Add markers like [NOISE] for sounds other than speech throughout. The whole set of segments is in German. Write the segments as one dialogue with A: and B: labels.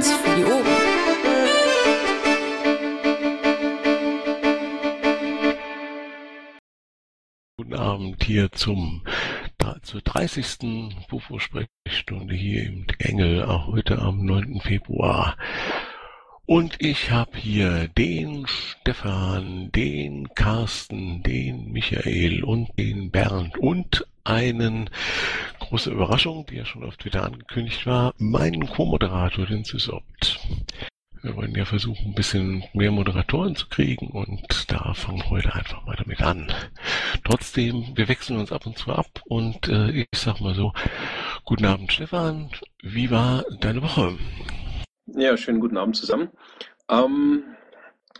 A: Eins für die Ohren.
B: Guten Abend hier zum zur 30. Bufo-Sprechstunde hier im Engel, auch heute am 9. Februar. Und ich habe hier den Stefan, den Carsten, den Michael und den Bernd und einen große Überraschung, die ja schon auf Twitter angekündigt war, meinen Co-Moderator, den Sysopt. Wir wollen ja versuchen, ein bisschen mehr Moderatoren zu kriegen und da fangen wir heute einfach mal damit an. Trotzdem, wir wechseln uns ab und zu ab und äh, ich sag mal so, guten Abend Stefan, wie war deine Woche?
C: Ja, schönen guten Abend zusammen. Ähm,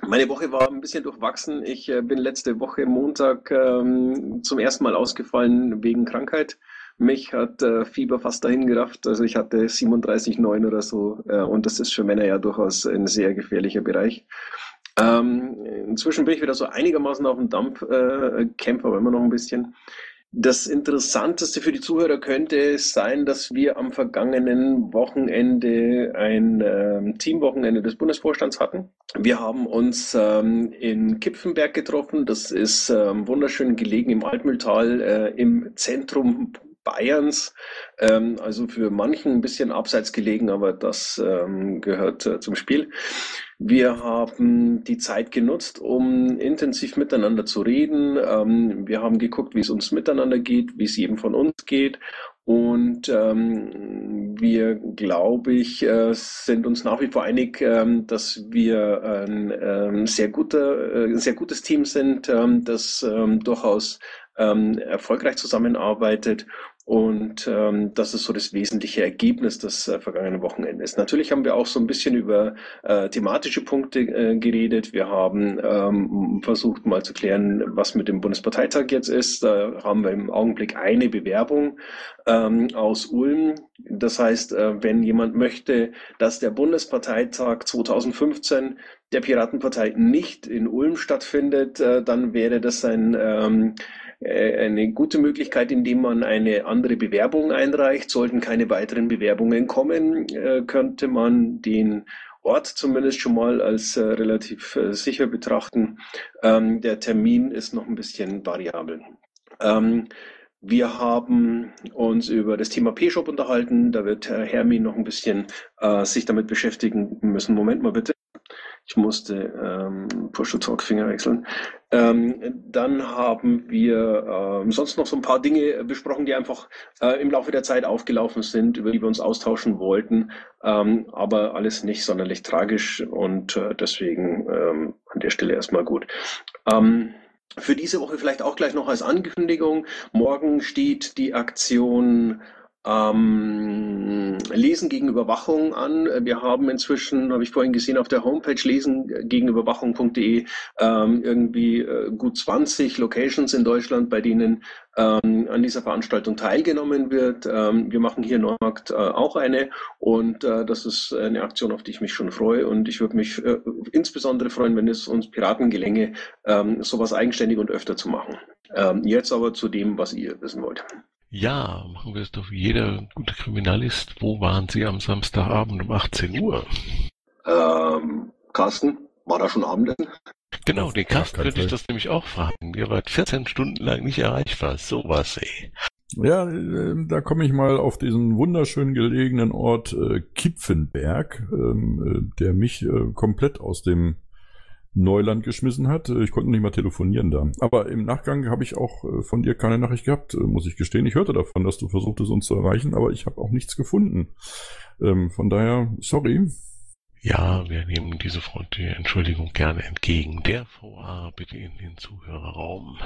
C: meine Woche war ein bisschen durchwachsen. Ich äh, bin letzte Woche Montag ähm, zum ersten Mal ausgefallen wegen Krankheit. Mich hat äh, Fieber fast dahin gerafft. Also ich hatte 37,9 oder so. Äh, und das ist für Männer ja durchaus ein sehr gefährlicher Bereich. Ähm, inzwischen bin ich wieder so einigermaßen auf dem Dampf, äh, aber immer noch ein bisschen. Das Interessanteste für die Zuhörer könnte sein, dass wir am vergangenen Wochenende ein ähm, Teamwochenende des Bundesvorstands hatten. Wir haben uns ähm, in Kipfenberg getroffen. Das ist ähm, wunderschön gelegen im Altmühltal äh, im Zentrum Bayerns, ähm, also für manchen ein bisschen abseits gelegen, aber das ähm, gehört äh, zum Spiel. Wir haben die Zeit genutzt, um intensiv miteinander zu reden. Ähm, wir haben geguckt, wie es uns miteinander geht, wie es jedem von uns geht. Und ähm, wir, glaube ich, äh, sind uns nach wie vor einig, ähm, dass wir ein ähm, sehr, guter, äh, sehr gutes Team sind, ähm, das ähm, durchaus ähm, erfolgreich zusammenarbeitet und ähm, das ist so das wesentliche Ergebnis des äh, vergangenen Wochenendes. Natürlich haben wir auch so ein bisschen über äh, thematische Punkte äh, geredet. Wir haben ähm, versucht mal zu klären, was mit dem Bundesparteitag jetzt ist. Da haben wir im Augenblick eine Bewerbung ähm, aus Ulm. Das heißt, äh, wenn jemand möchte, dass der Bundesparteitag 2015 der Piratenpartei nicht in Ulm stattfindet, äh, dann wäre das ein ähm, äh, eine gute Möglichkeit, indem man eine andere Bewerbung einreicht. Sollten keine weiteren Bewerbungen kommen, äh, könnte man den Ort zumindest schon mal als äh, relativ sicher betrachten. Ähm, der Termin ist noch ein bisschen variabel. Ähm, wir haben uns über das Thema P-Shop unterhalten. Da wird Herr Hermin noch ein bisschen äh, sich damit beschäftigen müssen. Moment mal bitte. Ich musste ähm, Push-to-Talk-Finger wechseln. Ähm, dann haben wir ähm, sonst noch so ein paar Dinge besprochen, die einfach äh, im Laufe der Zeit aufgelaufen sind, über die wir uns austauschen wollten, ähm, aber alles nicht sonderlich tragisch und äh, deswegen ähm, an der Stelle erstmal gut. Ähm, für diese Woche vielleicht auch gleich noch als Ankündigung. Morgen steht die Aktion ähm, Lesen gegen Überwachung an. Wir haben inzwischen, habe ich vorhin gesehen, auf der Homepage lesen gegen Überwachung.de ähm, irgendwie äh, gut 20 Locations in Deutschland, bei denen ähm, an dieser Veranstaltung teilgenommen wird. Ähm, wir machen hier in Neumarkt äh, auch eine und äh, das ist eine Aktion, auf die ich mich schon freue und ich würde mich äh, insbesondere freuen, wenn es uns Piraten gelänge, ähm, sowas eigenständig und öfter zu machen. Ähm, jetzt aber zu dem, was ihr wissen wollt.
B: Ja, machen wir es doch wie jeder gute Kriminalist. Wo waren Sie am Samstagabend um 18 Uhr?
C: Ähm, Carsten, war da schon Abendessen?
B: Genau, den Carsten würde ich das nämlich auch fragen. Ihr wart 14 Stunden lang nicht erreichbar. Sowas, ey.
D: Ja, äh, da komme ich mal auf diesen wunderschön gelegenen Ort äh, Kipfenberg, ähm, äh, der mich äh, komplett aus dem Neuland geschmissen hat. Äh, ich konnte nicht mal telefonieren da. Aber im Nachgang habe ich auch äh, von dir keine Nachricht gehabt, äh, muss ich gestehen. Ich hörte davon, dass du versuchtest, uns zu erreichen, aber ich habe auch nichts gefunden. Ähm, von daher, sorry.
B: Ja, wir nehmen diese freundliche Entschuldigung gerne entgegen. Der VA bitte in den Zuhörerraum.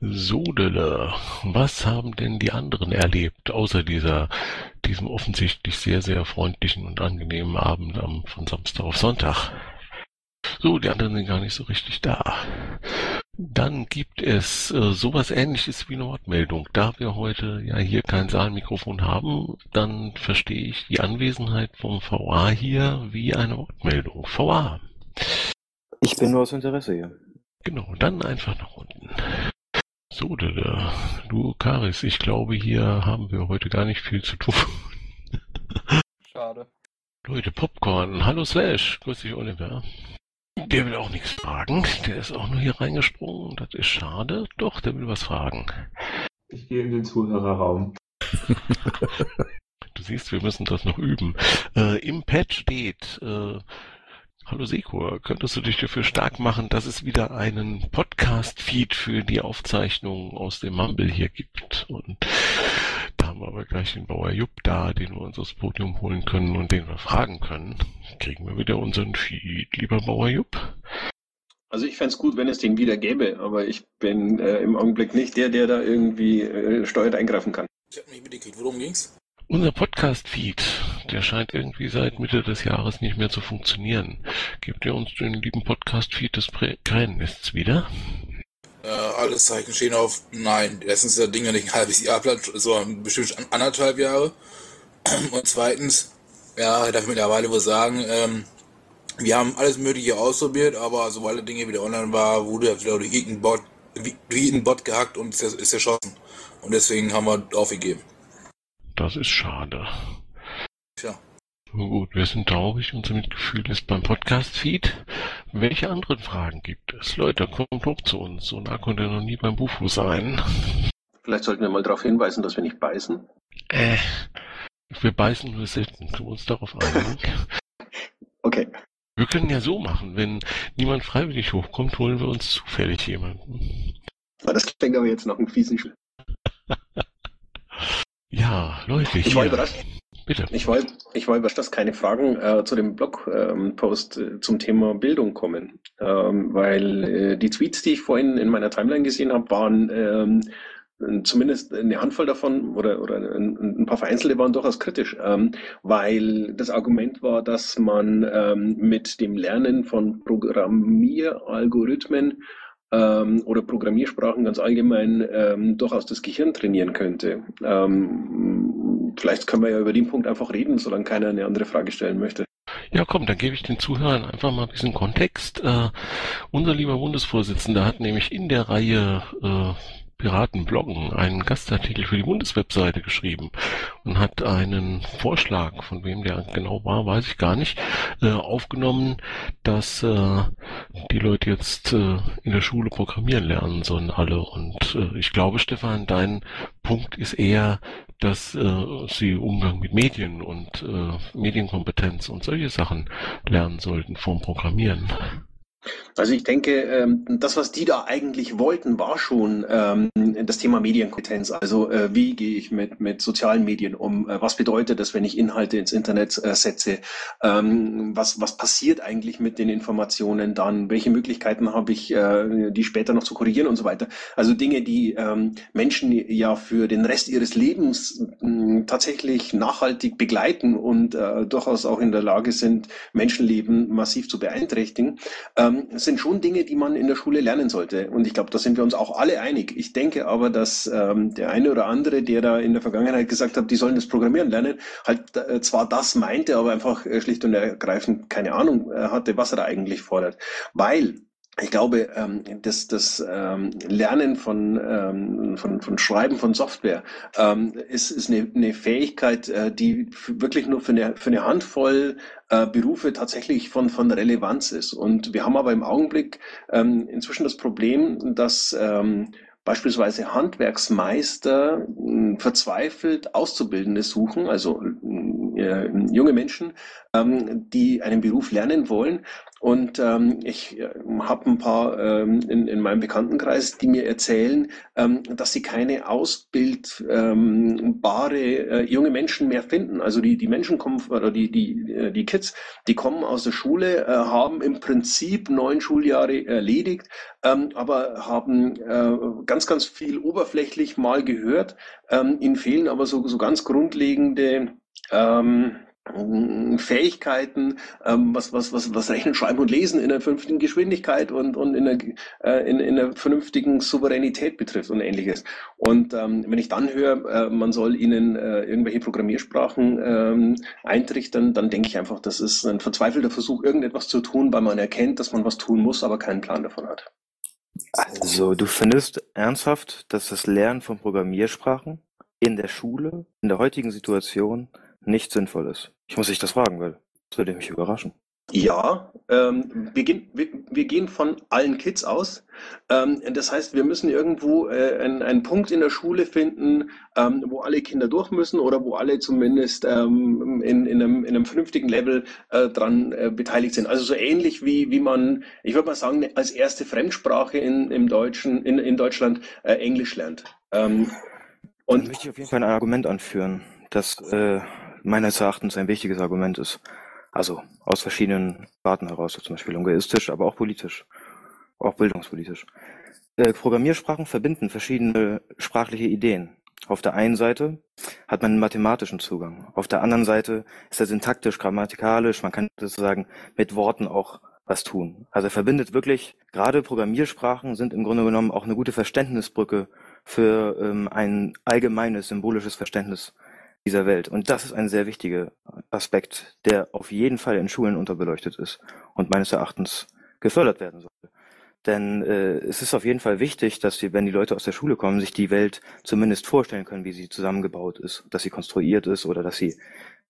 B: Sodele, was haben denn die anderen erlebt, außer dieser, diesem offensichtlich sehr, sehr freundlichen und angenehmen Abend am, von Samstag auf Sonntag? So, die anderen sind gar nicht so richtig da. Dann gibt es äh, sowas ähnliches wie eine Wortmeldung. Da wir heute ja hier kein Saalmikrofon haben, dann verstehe ich die Anwesenheit vom VA hier wie eine Wortmeldung. VA.
E: Ich bin nur aus Interesse hier.
B: Genau, dann einfach nach unten. So, da, du Karis, ich glaube, hier haben wir heute gar nicht viel zu tun.
F: Schade.
B: Leute, Popcorn. Hallo Slash. Grüß dich, Oliver. Der will auch nichts fragen. Der ist auch nur hier reingesprungen. Das ist schade. Doch, der will was fragen.
A: Ich gehe in den Zuhörerraum. [LAUGHS]
B: du siehst, wir müssen das noch üben. Äh, Im Pad steht, äh, Hallo Sekor, könntest du dich dafür stark machen, dass es wieder einen Podcast-Feed für die Aufzeichnung aus dem Mumble hier gibt? Und da haben wir aber gleich den Bauer Jupp da, den wir uns aufs Podium holen können und den wir fragen können. Kriegen wir wieder unseren Feed, lieber Bauer Jupp?
C: Also ich fände es gut, wenn es den wieder gäbe, aber ich bin äh, im Augenblick nicht der, der da irgendwie äh, steuert eingreifen kann.
F: Ich habe nicht mitgekriegt, worum ging's?
B: Unser Podcast-Feed, der scheint irgendwie seit Mitte des Jahres nicht mehr zu funktionieren. Gebt ihr uns den lieben Podcast-Feed des Krähennests wieder?
F: Äh, alles Zeichen stehen auf Nein. Erstens ist das Ding nicht ein halbes Jahr platt, sondern bestimmt anderthalb Jahre. [CLEARS THROAT] Und zweitens, ja, ich darf mittlerweile wohl sagen, ähm, wir haben alles Mögliche ausprobiert, aber sobald die Dinge wieder online war, wurde er wieder durch irgendeinen Bot, durch irgendeinen Bot gehackt und ist erschossen. Und deswegen haben wir aufgegeben.
B: Das ist schade.
F: Tja.
B: Nun gut, wir sind traurig, unser Mitgefühl ist beim Podcast-Feed. Welche anderen Fragen gibt es? Leute, kommt hoch zu uns. So nah konnte er noch nie beim Bufu sein.
C: Vielleicht sollten wir mal darauf hinweisen, dass wir nicht beißen.
B: Äh, wir beißen nur selten. Können wir uns darauf einigen? [LAUGHS]
C: okay.
B: Wir können ja so machen, wenn niemand freiwillig hochkommt, holen wir uns zufällig jemanden.
C: Das klingt aber jetzt noch ein fiesen Spiel. [LAUGHS]
B: Ja, Leute,
C: ich war überrascht. Bitte. Ich war, ich war überrascht, dass keine Fragen äh, zu dem Blogpost ähm, äh, zum Thema Bildung kommen, ähm, weil äh, die Tweets, die ich vorhin in meiner Timeline gesehen habe, waren ähm, zumindest eine Handvoll davon oder, oder ein, paar vereinzelte waren durchaus kritisch, ähm, weil das Argument war, dass man ähm, mit dem Lernen von Programmieralgorithmen ähm, oder Programmiersprachen ganz allgemein ähm, durchaus das Gehirn trainieren könnte. Ähm, vielleicht können wir ja über den Punkt einfach reden, solange keiner eine andere Frage stellen möchte.
B: Ja, komm, dann gebe ich den Zuhörern einfach mal ein bisschen Kontext. Äh, unser lieber Bundesvorsitzender hat nämlich in der Reihe äh, Piraten bloggen einen Gastartikel für die Bundeswebseite geschrieben und hat einen Vorschlag, von wem der genau war, weiß ich gar nicht, äh, aufgenommen, dass äh, die Leute jetzt äh, in der Schule programmieren lernen sollen alle. Und ich glaube, Stefan, dein Punkt ist eher, dass sie Umgang mit Medien und Medienkompetenz und solche Sachen lernen sollten vom Programmieren.
C: Also ich denke, ähm, das, was die da eigentlich wollten, war schon ähm, das Thema Medienkompetenz. Also äh, wie gehe ich mit, mit sozialen Medien um? Äh, was bedeutet das, wenn ich Inhalte ins Internet äh, setze? Ähm, was, was passiert eigentlich mit den Informationen dann? Welche Möglichkeiten habe ich, die später noch zu korrigieren und so weiter? Also Dinge, die Menschen ja für den Rest ihres Lebens tatsächlich nachhaltig begleiten und durchaus auch in der Lage sind, Menschenleben massiv zu beeinträchtigen ähm, sind schon Dinge, die man in der Schule lernen sollte. Und ich glaube, da sind wir uns auch alle einig. Ich denke aber, dass ähm, der eine oder andere, der da in der Vergangenheit gesagt hat, die sollen das Programmieren lernen, halt äh, zwar das meinte, aber einfach äh, schlicht und ergreifend keine Ahnung äh, hatte, was er da eigentlich fordert. Weil ich glaube, ähm, das, das ähm, Lernen von, ähm, von, von Schreiben von Software ähm, ist, ist eine, eine Fähigkeit, äh, die wirklich nur für eine, für eine Handvoll äh, Berufe tatsächlich von, von Relevanz ist. Und wir haben aber im Augenblick ähm, inzwischen das Problem, dass ähm, beispielsweise Handwerksmeister hm, verzweifelt Auszubildende suchen, also äh, junge Menschen, ähm, die einen Beruf lernen wollen. Und ähm, ich äh, habe ein paar ähm, in, in meinem Bekanntenkreis, die mir erzählen, ähm, dass sie keine ausbildbare ähm, äh, junge Menschen mehr finden. Also die, die Menschen kommen, oder die, die, äh, die Kids, die kommen aus der Schule, äh, haben im Prinzip neun Schuljahre erledigt, ähm, aber haben äh, ganz, ganz viel oberflächlich mal gehört. Ähm, ihnen fehlen aber so, so ganz grundlegende ähm, Fähigkeiten, ähm, was, was, was, was Rechnen, Schreiben und Lesen in einer vernünftigen Geschwindigkeit und, und in, einer, äh, in, in einer vernünftigen Souveränität betrifft und ähnliches. Und ähm, wenn ich dann höre, äh, man soll ihnen äh, irgendwelche Programmiersprachen ähm, eintrichtern, dann denke ich einfach, das ist ein verzweifelter Versuch, irgendetwas zu tun, weil man erkennt, dass man was tun muss, aber keinen Plan davon hat.
E: Also, du findest ernsthaft, dass das Lernen von Programmiersprachen in der Schule, in der heutigen Situation nicht sinnvoll ist. Ich muss dich das fragen, weil Das würde mich überraschen.
C: Ja, ähm, wir, gehen, wir, wir gehen von allen Kids aus. Ähm, das heißt, wir müssen irgendwo äh, einen, einen Punkt in der Schule finden, ähm, wo alle Kinder durch müssen oder wo alle zumindest ähm, in, in, einem, in einem vernünftigen Level äh, dran äh, beteiligt sind. Also so ähnlich wie, wie man, ich würde mal sagen, als erste Fremdsprache in, im Deutschen, in, in Deutschland äh, Englisch lernt. Ähm,
E: und möchte ich auf jeden Fall ein Argument anführen, das äh, meines Erachtens ein wichtiges Argument ist. Also aus verschiedenen Sparten heraus, zum Beispiel lingüistisch, aber auch politisch, auch bildungspolitisch. Äh, Programmiersprachen verbinden verschiedene sprachliche Ideen. Auf der einen Seite hat man einen mathematischen Zugang. Auf der anderen Seite ist er syntaktisch, grammatikalisch. Man kann sozusagen mit Worten auch was tun. Also er verbindet wirklich, gerade Programmiersprachen sind im Grunde genommen auch eine gute Verständnisbrücke für ähm, ein allgemeines symbolisches Verständnis dieser Welt. Und das ist ein sehr wichtiger Aspekt, der auf jeden Fall in Schulen unterbeleuchtet ist und meines Erachtens gefördert werden sollte. Denn äh, es ist auf jeden Fall wichtig, dass sie, wenn die Leute aus der Schule kommen, sich die Welt zumindest vorstellen können, wie sie zusammengebaut ist, dass sie konstruiert ist oder dass sie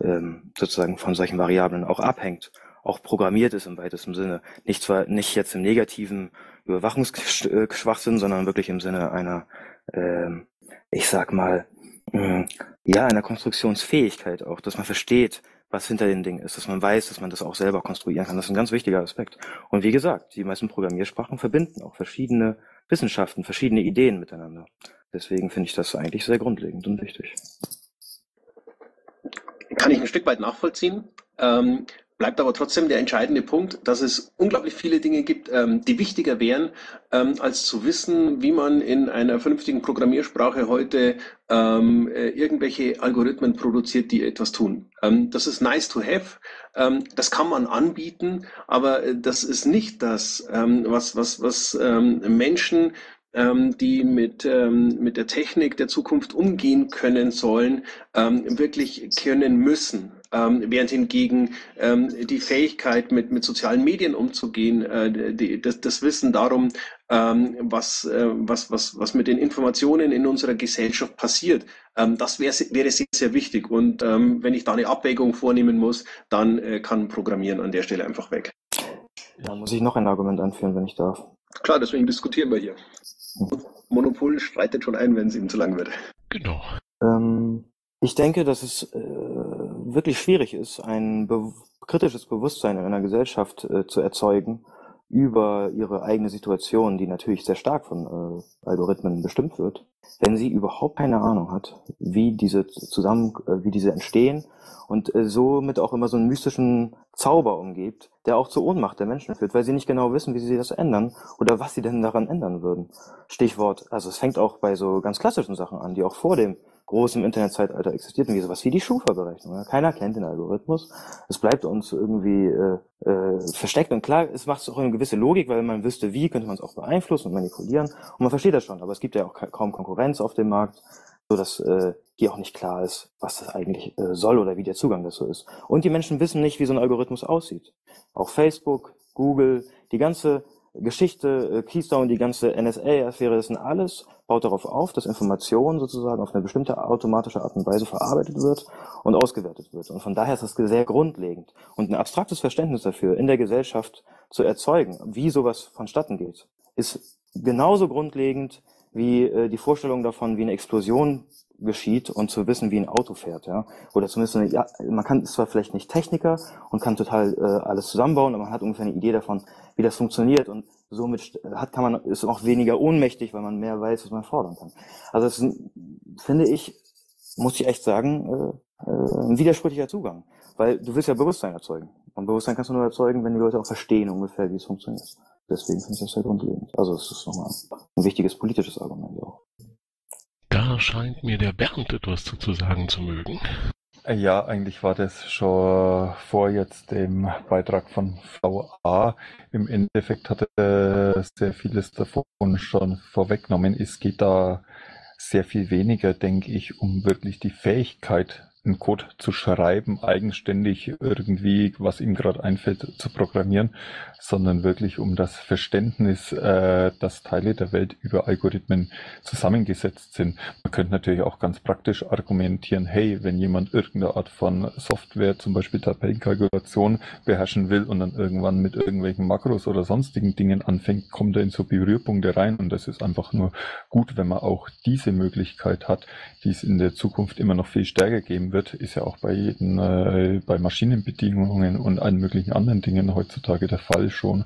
E: ähm, sozusagen von solchen Variablen auch abhängt, auch programmiert ist im weitesten Sinne. Nicht zwar nicht jetzt im negativen Überwachungsschwachsinn, sondern wirklich im Sinne einer, ähm, ich sag mal, mh, ja, einer Konstruktionsfähigkeit auch, dass man versteht, was hinter den Dingen ist, dass man weiß, dass man das auch selber konstruieren kann. Das ist ein ganz wichtiger Aspekt. Und wie gesagt, die meisten Programmiersprachen verbinden auch verschiedene Wissenschaften, verschiedene Ideen miteinander. Deswegen finde ich das eigentlich sehr grundlegend und wichtig.
C: Kann ich ein Stück weit nachvollziehen. Ähm, Bleibt aber trotzdem der entscheidende Punkt, dass es unglaublich viele Dinge gibt, ähm, die wichtiger wären, ähm, als zu wissen, wie man in einer vernünftigen Programmiersprache heute ähm, äh, irgendwelche Algorithmen produziert, die etwas tun. Ähm, das ist nice to have, ähm, das kann man anbieten, aber äh, das ist nicht das, ähm, was, was, was Menschen die mit, mit der Technik der Zukunft umgehen können sollen, wirklich können müssen. Ähm, während hingegen ähm, die Fähigkeit, mit, mit sozialen Medien umzugehen, äh, die, das, das Wissen darum, ähm, was, äh, was, was, was mit den Informationen in unserer Gesellschaft passiert, ähm, das wär, wäre sehr, sehr wichtig. Und ähm, wenn ich da eine Abwägung vornehmen muss, dann äh, kann Programmieren an der Stelle einfach weg.
E: Dann muss ich noch ein Argument anführen, wenn ich darf.
C: Klar, deswegen diskutieren wir hier. Monopol streitet schon ein, wenn es ihm zu lang wird.
B: Genau.
E: Ähm, ich denke, dass es äh, wirklich schwierig ist, ein be kritisches Bewusstsein in einer Gesellschaft äh, zu erzeugen über ihre eigene Situation, die natürlich sehr stark von äh, Algorithmen bestimmt wird, wenn sie überhaupt keine Ahnung hat, wie diese zusammen, äh, wie diese entstehen und äh, somit auch immer so einen mystischen Zauber umgibt, der auch zur Ohnmacht der Menschen führt, weil sie nicht genau wissen, wie sie das ändern oder was sie denn daran ändern würden. Stichwort, also es fängt auch bei so ganz klassischen Sachen an, die auch vor dem großem Internetzeitalter existierten, wie sowas wie die Schufa-Berechnung. Keiner kennt den Algorithmus. Es bleibt uns irgendwie äh, äh, versteckt und klar, es macht auch eine gewisse Logik, weil man wüsste, wie könnte man es auch beeinflussen und manipulieren. Und man versteht das schon, aber es gibt ja auch kaum Konkurrenz auf dem Markt, so dass äh, hier auch nicht klar ist, was das eigentlich äh, soll oder wie der Zugang dazu ist. Und die Menschen wissen nicht, wie so ein Algorithmus aussieht. Auch Facebook, Google, die ganze Geschichte, äh, Keystone, die ganze NSA-Affäre, das sind alles, baut darauf auf, dass Information sozusagen auf eine bestimmte automatische Art und Weise verarbeitet wird und ausgewertet wird. Und von daher ist das sehr grundlegend. Und ein abstraktes Verständnis dafür in der Gesellschaft zu erzeugen, wie sowas vonstatten geht, ist genauso grundlegend wie äh, die Vorstellung davon, wie eine Explosion geschieht und zu wissen, wie ein Auto fährt, ja. Oder zumindest, eine, ja, man kann ist zwar vielleicht nicht Techniker und kann total äh, alles zusammenbauen, aber man hat ungefähr eine Idee davon, wie das funktioniert und somit hat, kann man, ist auch weniger ohnmächtig, weil man mehr weiß, was man fordern kann. Also das ist, finde ich, muss ich echt sagen, äh, äh, ein widersprüchlicher Zugang. Weil du willst ja Bewusstsein erzeugen. Und Bewusstsein kannst du nur erzeugen, wenn die Leute auch verstehen ungefähr, wie es funktioniert. Deswegen finde ich das sehr grundlegend. Also es ist nochmal ein wichtiges politisches Argument auch.
B: Da scheint mir der Bernd etwas zu sagen zu mögen.
G: Ja, eigentlich war das schon vor jetzt dem Beitrag von VA. Im Endeffekt hat er sehr vieles davon schon vorweggenommen. Es geht da sehr viel weniger, denke ich, um wirklich die Fähigkeit einen Code zu schreiben, eigenständig irgendwie, was ihm gerade einfällt, zu programmieren, sondern wirklich um das Verständnis, äh, dass Teile der Welt über Algorithmen zusammengesetzt sind. Man könnte natürlich auch ganz praktisch argumentieren, hey, wenn jemand irgendeine Art von Software, zum Beispiel Tabellenkalkulation, beherrschen will und dann irgendwann mit irgendwelchen Makros oder sonstigen Dingen anfängt, kommt er in so Berührpunkte rein. Und das ist einfach nur gut, wenn man auch diese Möglichkeit hat, die es in der Zukunft immer noch viel stärker geben wird, ist ja auch bei jedem, äh, bei Maschinenbedingungen und allen möglichen anderen Dingen heutzutage der Fall schon,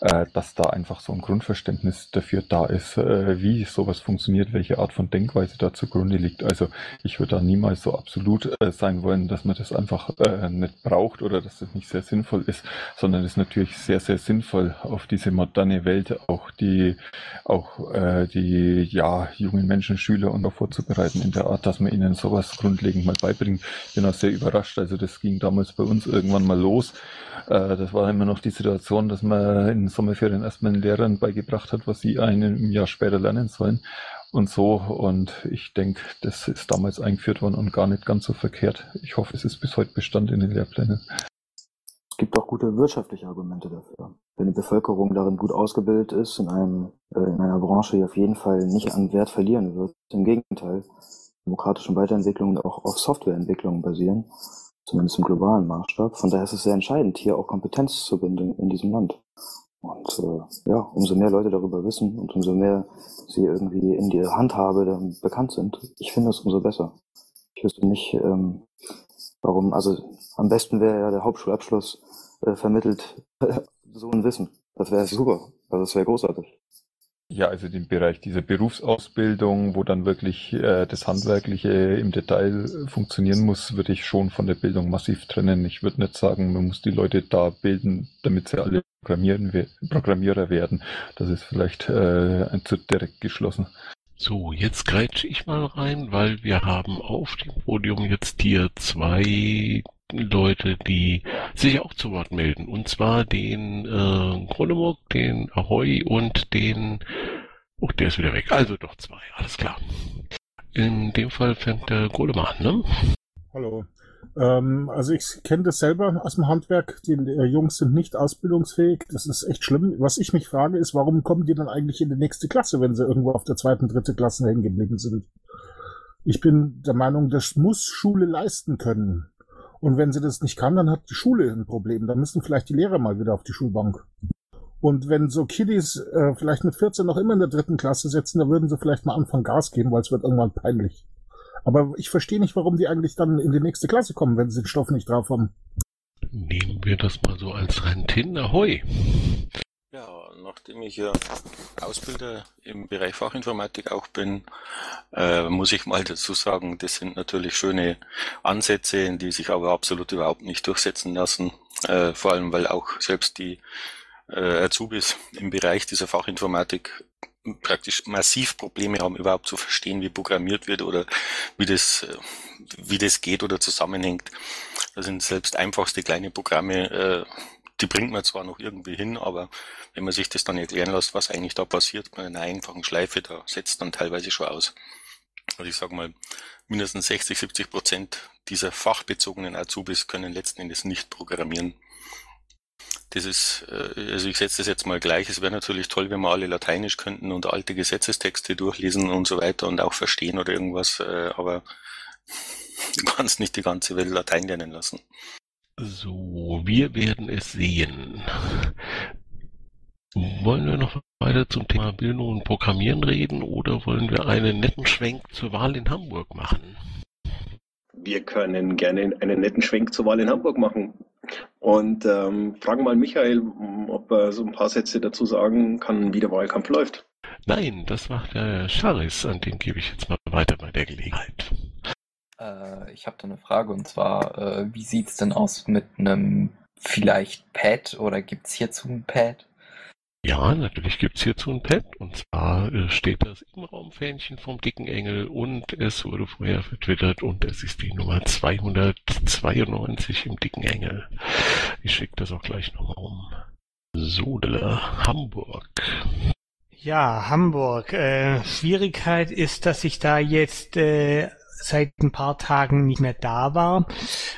G: äh, dass da einfach so ein Grundverständnis dafür da ist, äh, wie sowas funktioniert, welche Art von Denkweise da zugrunde liegt. Also ich würde da niemals so absolut äh, sein wollen, dass man das einfach äh, nicht braucht oder dass das nicht sehr sinnvoll ist, sondern es ist natürlich sehr, sehr sinnvoll, auf diese moderne Welt auch die, auch äh, die ja, jungen Menschen, Schüler und auch vorzubereiten in der Art, dass man ihnen sowas grundlegend mal beibringt. Ich bin auch sehr überrascht. Also das ging damals bei uns irgendwann mal los. Äh, das war immer noch die Situation, dass man in Sommerferien erstmal den Lehrern beigebracht hat, was sie einem Jahr später lernen sollen und so. Und ich denke, das ist damals eingeführt worden und gar nicht ganz so verkehrt. Ich hoffe, es ist bis heute Bestand in den Lehrplänen.
E: Es gibt auch gute wirtschaftliche Argumente dafür. Wenn die Bevölkerung darin gut ausgebildet ist, in, einem, äh, in einer Branche, die auf jeden Fall nicht an Wert verlieren wird. Im Gegenteil, demokratische Weiterentwicklungen auch auf Softwareentwicklungen basieren, zumindest im globalen Maßstab. Von daher ist es sehr entscheidend, hier auch Kompetenz zu binden in diesem Land. Und äh, ja, umso mehr Leute darüber wissen und umso mehr sie irgendwie in der Handhabe dann bekannt sind, ich finde es umso besser. Ich wüsste nicht, ähm, warum, also am besten wäre ja der Hauptschulabschluss äh, vermittelt [LAUGHS] so ein Wissen. Das wäre super. Also das wäre großartig.
G: Ja, also den Bereich dieser Berufsausbildung, wo dann wirklich äh, das Handwerkliche im Detail funktionieren muss, würde ich schon von der Bildung massiv trennen. Ich würde nicht sagen, man muss die Leute da bilden, damit sie alle Programmieren, Programmierer werden. Das ist vielleicht äh, zu direkt geschlossen.
B: So, jetzt grätsche ich mal rein, weil wir haben auf dem Podium jetzt hier zwei Leute, die sich auch zu Wort melden. Und zwar den äh, Kronemok, den Ahoy und den... Oh, der ist wieder weg. Also doch zwei, alles klar. In dem Fall fängt der Golem an, ne?
H: Hallo. Ähm, also ich kenne das selber aus dem Handwerk. Die äh, Jungs sind nicht ausbildungsfähig. Das ist echt schlimm. Was ich mich frage, ist, warum kommen die dann eigentlich in die nächste Klasse, wenn sie irgendwo auf der zweiten, dritten Klasse hängen geblieben sind? Ich bin der Meinung, das muss Schule leisten können. Und wenn sie das nicht kann, dann hat die Schule ein Problem. Dann müssen vielleicht die Lehrer mal wieder auf die Schulbank. Und wenn so Kiddies äh, vielleicht mit 14 noch immer in der dritten Klasse sitzen, dann würden sie vielleicht mal anfangen Gas geben, weil es wird irgendwann peinlich. Aber ich verstehe nicht, warum die eigentlich dann in die nächste Klasse kommen, wenn sie den Stoff nicht drauf haben.
B: Nehmen wir das mal so als Rentin. Ahoi!
I: Nachdem ich ja Ausbilder im Bereich Fachinformatik auch bin, äh, muss ich mal dazu sagen, das sind natürlich schöne Ansätze, die sich aber absolut überhaupt nicht durchsetzen lassen. Äh, vor allem, weil auch selbst die äh, Azubis im Bereich dieser Fachinformatik praktisch massiv Probleme haben, überhaupt zu verstehen, wie programmiert wird oder wie das, wie das geht oder zusammenhängt. Da sind selbst einfachste kleine Programme, äh, die bringt man zwar noch irgendwie hin, aber wenn man sich das dann erklären lässt, was eigentlich da passiert bei einer einfachen Schleife, da setzt dann teilweise schon aus. Also ich sage mal, mindestens 60, 70 Prozent dieser fachbezogenen Azubis können letzten Endes nicht programmieren. Das ist, äh, also ich setze das jetzt mal gleich. Es wäre natürlich toll, wenn wir alle Lateinisch könnten und alte Gesetzestexte durchlesen und so weiter und auch verstehen oder irgendwas, äh, aber [LAUGHS] du kannst nicht die ganze Welt Latein lernen lassen.
B: So, wir werden es sehen. Wollen wir noch weiter zum Thema Bildung und Programmieren reden oder wollen wir einen netten Schwenk zur Wahl in Hamburg machen?
C: Wir können gerne einen netten Schwenk zur Wahl in Hamburg machen. Und ähm, fragen mal Michael, ob er so ein paar Sätze dazu sagen kann, wie der Wahlkampf läuft.
B: Nein, das macht der Charis, an den gebe ich jetzt mal weiter bei der Gelegenheit.
J: Äh, ich habe da eine Frage und zwar, äh, wie sieht's denn aus mit einem vielleicht Pad oder gibt's hierzu ein Pad?
B: Ja, natürlich gibt's hierzu ein Pad. Und zwar äh, steht das im Raumfähnchen vom dicken Engel und es wurde vorher vertwittert und es ist die Nummer 292 im dicken Engel. Ich schicke das auch gleich nochmal um. Sodele, Hamburg.
K: Ja, Hamburg. Äh, Schwierigkeit ist, dass ich da jetzt äh, seit ein paar Tagen nicht mehr da war.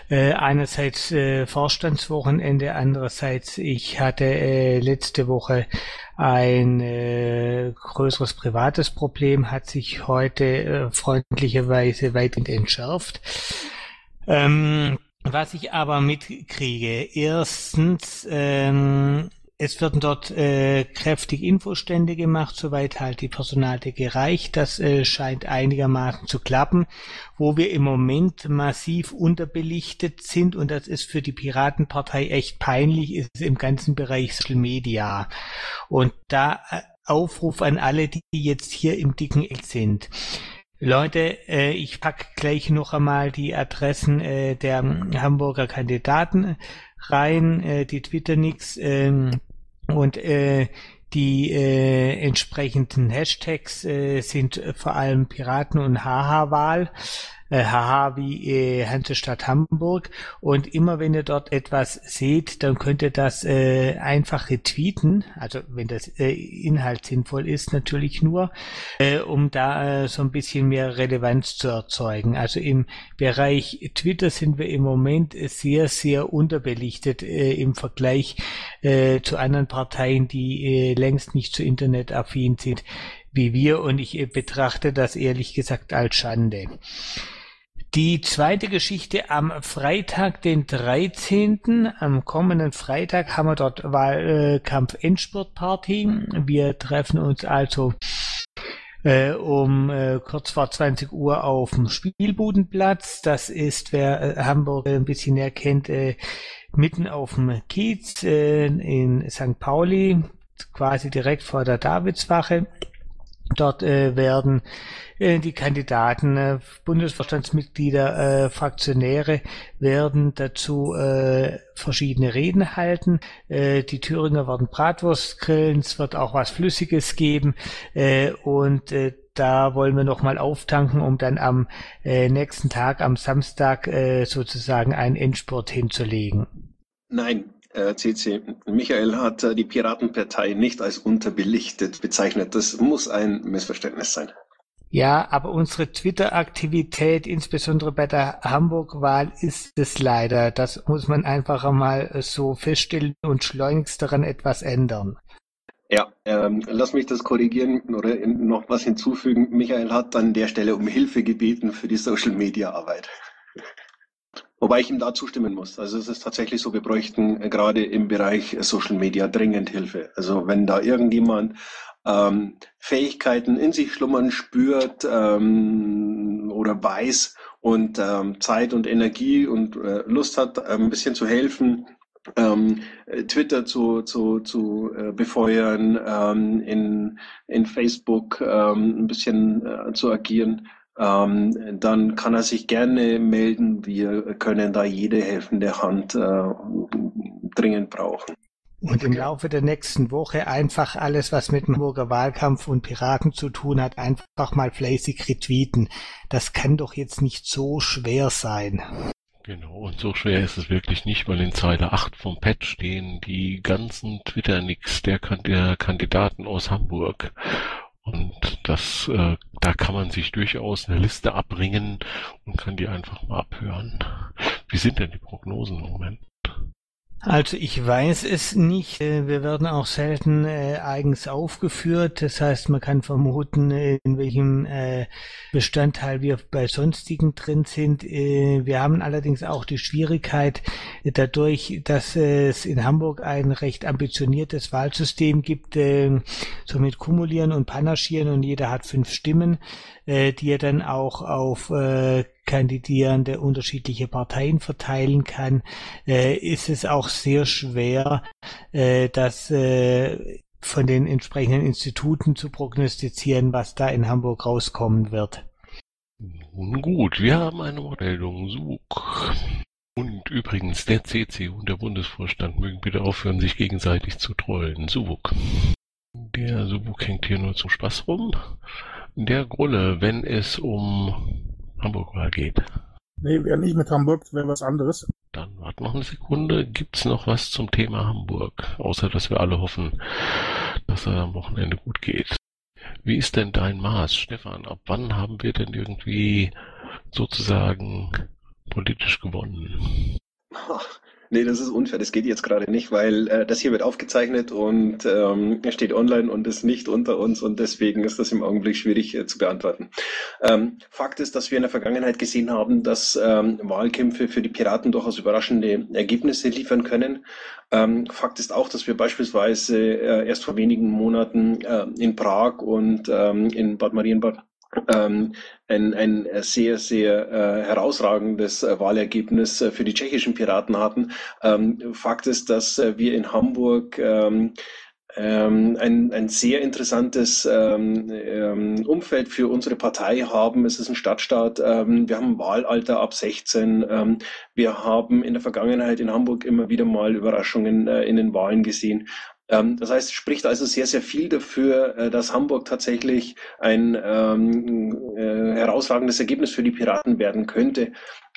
K: Äh, einerseits äh, Vorstandswochenende, andererseits ich hatte äh, letzte Woche ein äh, größeres privates Problem, hat sich heute äh, freundlicherweise weitgehend entschärft. Ähm, was ich aber mitkriege, erstens, ähm, es werden dort äh, kräftig Infostände gemacht, soweit halt die Personaldecke reicht. Das äh, scheint einigermaßen zu klappen. Wo wir im Moment massiv unterbelichtet sind, und das ist für die Piratenpartei echt peinlich, ist im ganzen Bereich Social Media. Und da äh, Aufruf an alle, die jetzt hier im dicken Eck sind. Leute, äh, ich pack gleich noch einmal die Adressen äh, der Hamburger Kandidaten rein, äh, die Twitter-Nix ähm, und äh, die äh, entsprechenden Hashtags äh, sind vor allem Piraten und Haha-Wahl äh, haha wie äh, Hansestadt Hamburg. Und immer wenn ihr dort etwas seht, dann könnt ihr das äh, einfach retweeten, also wenn das äh, Inhalt sinnvoll ist, natürlich nur, äh, um da äh, so ein bisschen mehr Relevanz zu erzeugen. Also im Bereich Twitter sind wir im Moment sehr, sehr unterbelichtet äh, im Vergleich äh, zu anderen Parteien, die äh, längst nicht so internetaffin sind wie wir und ich äh, betrachte das ehrlich gesagt als Schande. Die zweite Geschichte am Freitag, den 13. Am kommenden Freitag haben wir dort Wahlkampf-Endspurt-Party. Wir treffen uns also äh, um äh, kurz vor 20 Uhr auf dem Spielbudenplatz. Das ist, wer äh, Hamburg ein bisschen näher kennt, äh, mitten auf dem Kiez äh, in St. Pauli, quasi direkt vor der Davidswache. Dort äh, werden die Kandidaten, äh, Bundesvorstandsmitglieder, äh, Fraktionäre werden dazu äh, verschiedene Reden halten. Äh, die Thüringer werden Bratwurst grillen, es wird auch was Flüssiges geben äh, und äh, da wollen wir nochmal auftanken, um dann am äh, nächsten Tag, am Samstag, äh, sozusagen einen Endspurt hinzulegen.
C: Nein, CC. Michael hat die Piratenpartei nicht als unterbelichtet bezeichnet. Das muss ein Missverständnis sein.
K: Ja, aber unsere Twitter-Aktivität, insbesondere bei der Hamburg-Wahl, ist es leider. Das muss man einfach einmal so feststellen und schleunigst daran etwas ändern.
C: Ja, ähm, lass mich das korrigieren oder noch was hinzufügen. Michael hat an der Stelle um Hilfe gebeten für die Social-Media-Arbeit. [LAUGHS] Wobei ich ihm da zustimmen muss. Also es ist tatsächlich so, wir bräuchten gerade im Bereich Social Media dringend Hilfe. Also wenn da irgendjemand ähm, Fähigkeiten in sich schlummern spürt ähm, oder weiß und ähm, Zeit und Energie und äh, Lust hat, äh, ein bisschen zu helfen, ähm, Twitter zu, zu, zu äh, befeuern, ähm, in, in Facebook ähm, ein bisschen äh, zu agieren, ähm, dann kann er sich gerne melden. Wir können da jede helfende Hand äh, dringend brauchen.
K: Und im Laufe der nächsten Woche einfach alles, was mit dem Hamburger Wahlkampf und Piraten zu tun hat, einfach mal fleißig retweeten. Das kann doch jetzt nicht so schwer sein.
B: Genau, und so schwer ist es wirklich nicht, weil in Zeile 8 vom Pad stehen die ganzen Twitter-Nix der, der Kandidaten aus Hamburg. Und das, äh, da kann man sich durchaus eine Liste abbringen und kann die einfach mal abhören. Wie sind denn die Prognosen im Moment?
K: Also ich weiß es nicht. Äh, wir werden auch selten äh, eigens aufgeführt. Das heißt, man kann vermuten, äh, in welchem äh, Bestandteil wir bei sonstigen drin sind. Äh, wir haben allerdings auch die Schwierigkeit, äh, dadurch, dass es in Hamburg ein recht ambitioniertes Wahlsystem gibt, so mit Kumulieren und Panaschieren und jeder hat fünf Stimmen, die er dann auch auf Kandidierende unterschiedliche Parteien verteilen kann, äh, ist es auch sehr schwer, äh, das äh, von den entsprechenden Instituten zu prognostizieren, was da in Hamburg rauskommen wird.
B: Nun gut, wir haben eine Meldung. Such. Und übrigens, der CC und der Bundesvorstand mögen bitte aufhören, sich gegenseitig zu trollen. Subuk. Der Subuk hängt hier nur zum Spaß rum. Der Grulle, wenn es um Hamburg mal geht.
H: Nee, wäre nicht mit Hamburg, wäre was anderes.
B: Dann warte noch eine Sekunde. Gibt's noch was zum Thema Hamburg? Außer, dass wir alle hoffen, dass er am Wochenende gut geht. Wie ist denn dein Maß, Stefan? Ab wann haben wir denn irgendwie sozusagen politisch gewonnen. [LAUGHS]
C: Nee, das ist unfair. Das geht jetzt gerade nicht, weil äh, das hier wird aufgezeichnet und ähm, steht online und ist nicht unter uns und deswegen ist das im Augenblick schwierig äh, zu beantworten. Ähm, Fakt ist, dass wir in der Vergangenheit gesehen haben, dass ähm, Wahlkämpfe für die Piraten durchaus überraschende Ergebnisse liefern können. Ähm, Fakt ist auch, dass wir beispielsweise äh, erst vor wenigen Monaten äh, in Prag und ähm, in Bad Marienbad ähm, ein, ein sehr, sehr äh, herausragendes äh, Wahlergebnis äh, für die tschechischen Piraten hatten. Ähm, Fakt ist, dass äh, wir in Hamburg ähm, ähm, ein, ein sehr interessantes ähm, ähm, Umfeld für unsere Partei haben. Es ist ein Stadtstaat. Wir haben ein Wahlalter ab 16. Ähm, wir haben in der Vergangenheit in Hamburg immer wieder mal Überraschungen äh, in den Wahlen gesehen. Ähm, das heißt, spricht also sehr, sehr viel dafür, äh, dass Hamburg tatsächlich ein ähm, äh, herausragendes Ergebnis für die Piraten werden könnte.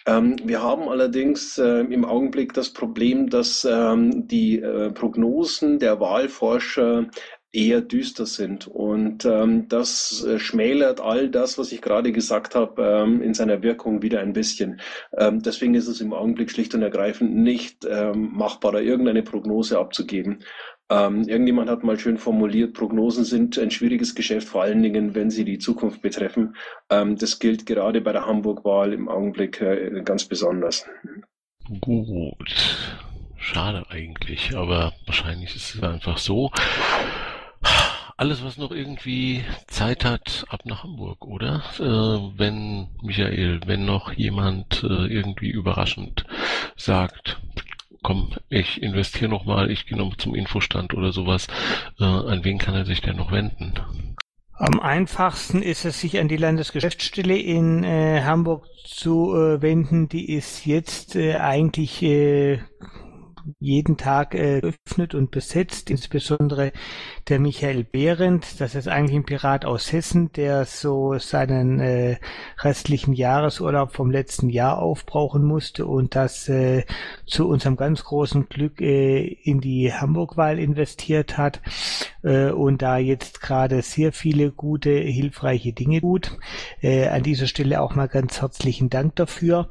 C: Ähm, wir haben allerdings äh, im Augenblick das Problem, dass ähm, die äh, Prognosen der Wahlforscher eher düster sind. Und ähm, das äh, schmälert all das, was ich gerade gesagt habe, ähm, in seiner Wirkung wieder ein bisschen. Ähm, deswegen ist es im Augenblick schlicht und ergreifend nicht ähm, machbar, da irgendeine Prognose abzugeben. Ähm, irgendjemand hat mal schön formuliert, Prognosen sind ein schwieriges Geschäft, vor allen Dingen, wenn sie die Zukunft betreffen. Ähm, das gilt gerade bei der Hamburg-Wahl im Augenblick äh, ganz besonders.
B: Gut. Schade eigentlich, aber wahrscheinlich ist es einfach so. Alles, was noch irgendwie Zeit hat, ab nach Hamburg, oder? Äh, wenn, Michael, wenn noch jemand äh, irgendwie überraschend sagt, komm, ich investiere nochmal, ich gehe noch zum Infostand oder sowas. Äh, an wen kann er sich denn noch wenden?
K: Am einfachsten ist es, sich an die Landesgeschäftsstelle in äh, Hamburg zu äh, wenden. Die ist jetzt äh, eigentlich äh, jeden Tag äh, geöffnet und besetzt, insbesondere der Michael Behrendt, das ist eigentlich ein Pirat aus Hessen, der so seinen äh, restlichen Jahresurlaub vom letzten Jahr aufbrauchen musste und das äh, zu unserem ganz großen Glück äh, in die Hamburg-Wahl investiert hat äh, und da jetzt gerade sehr viele gute, hilfreiche Dinge tut. Äh, an dieser Stelle auch mal ganz herzlichen Dank dafür.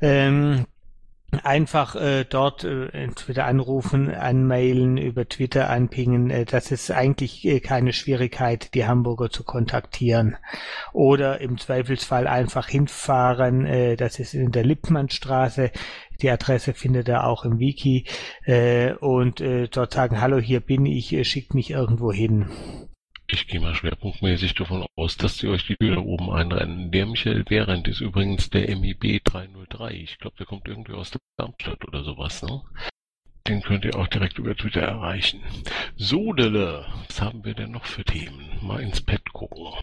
K: Ähm, einfach äh, dort äh, entweder anrufen, anmailen, über Twitter anpingen. Äh, das ist eigentlich äh, keine Schwierigkeit, die Hamburger zu kontaktieren. Oder im Zweifelsfall einfach hinfahren. Äh, das ist in der Lippmannstraße. Die Adresse findet er auch im Wiki. Äh, und äh, dort sagen, hallo, hier bin ich, äh, schickt mich irgendwo hin.
B: Ich gehe mal schwerpunktmäßig davon aus, dass sie euch die da oben einrennen. Der Michael Behrendt ist übrigens der MIB 303. Ich glaube, der kommt irgendwie aus Darmstadt oder sowas, ne? Den könnt ihr auch direkt über Twitter erreichen. So, Dille, was haben wir denn noch für Themen? Mal ins Pad gucken.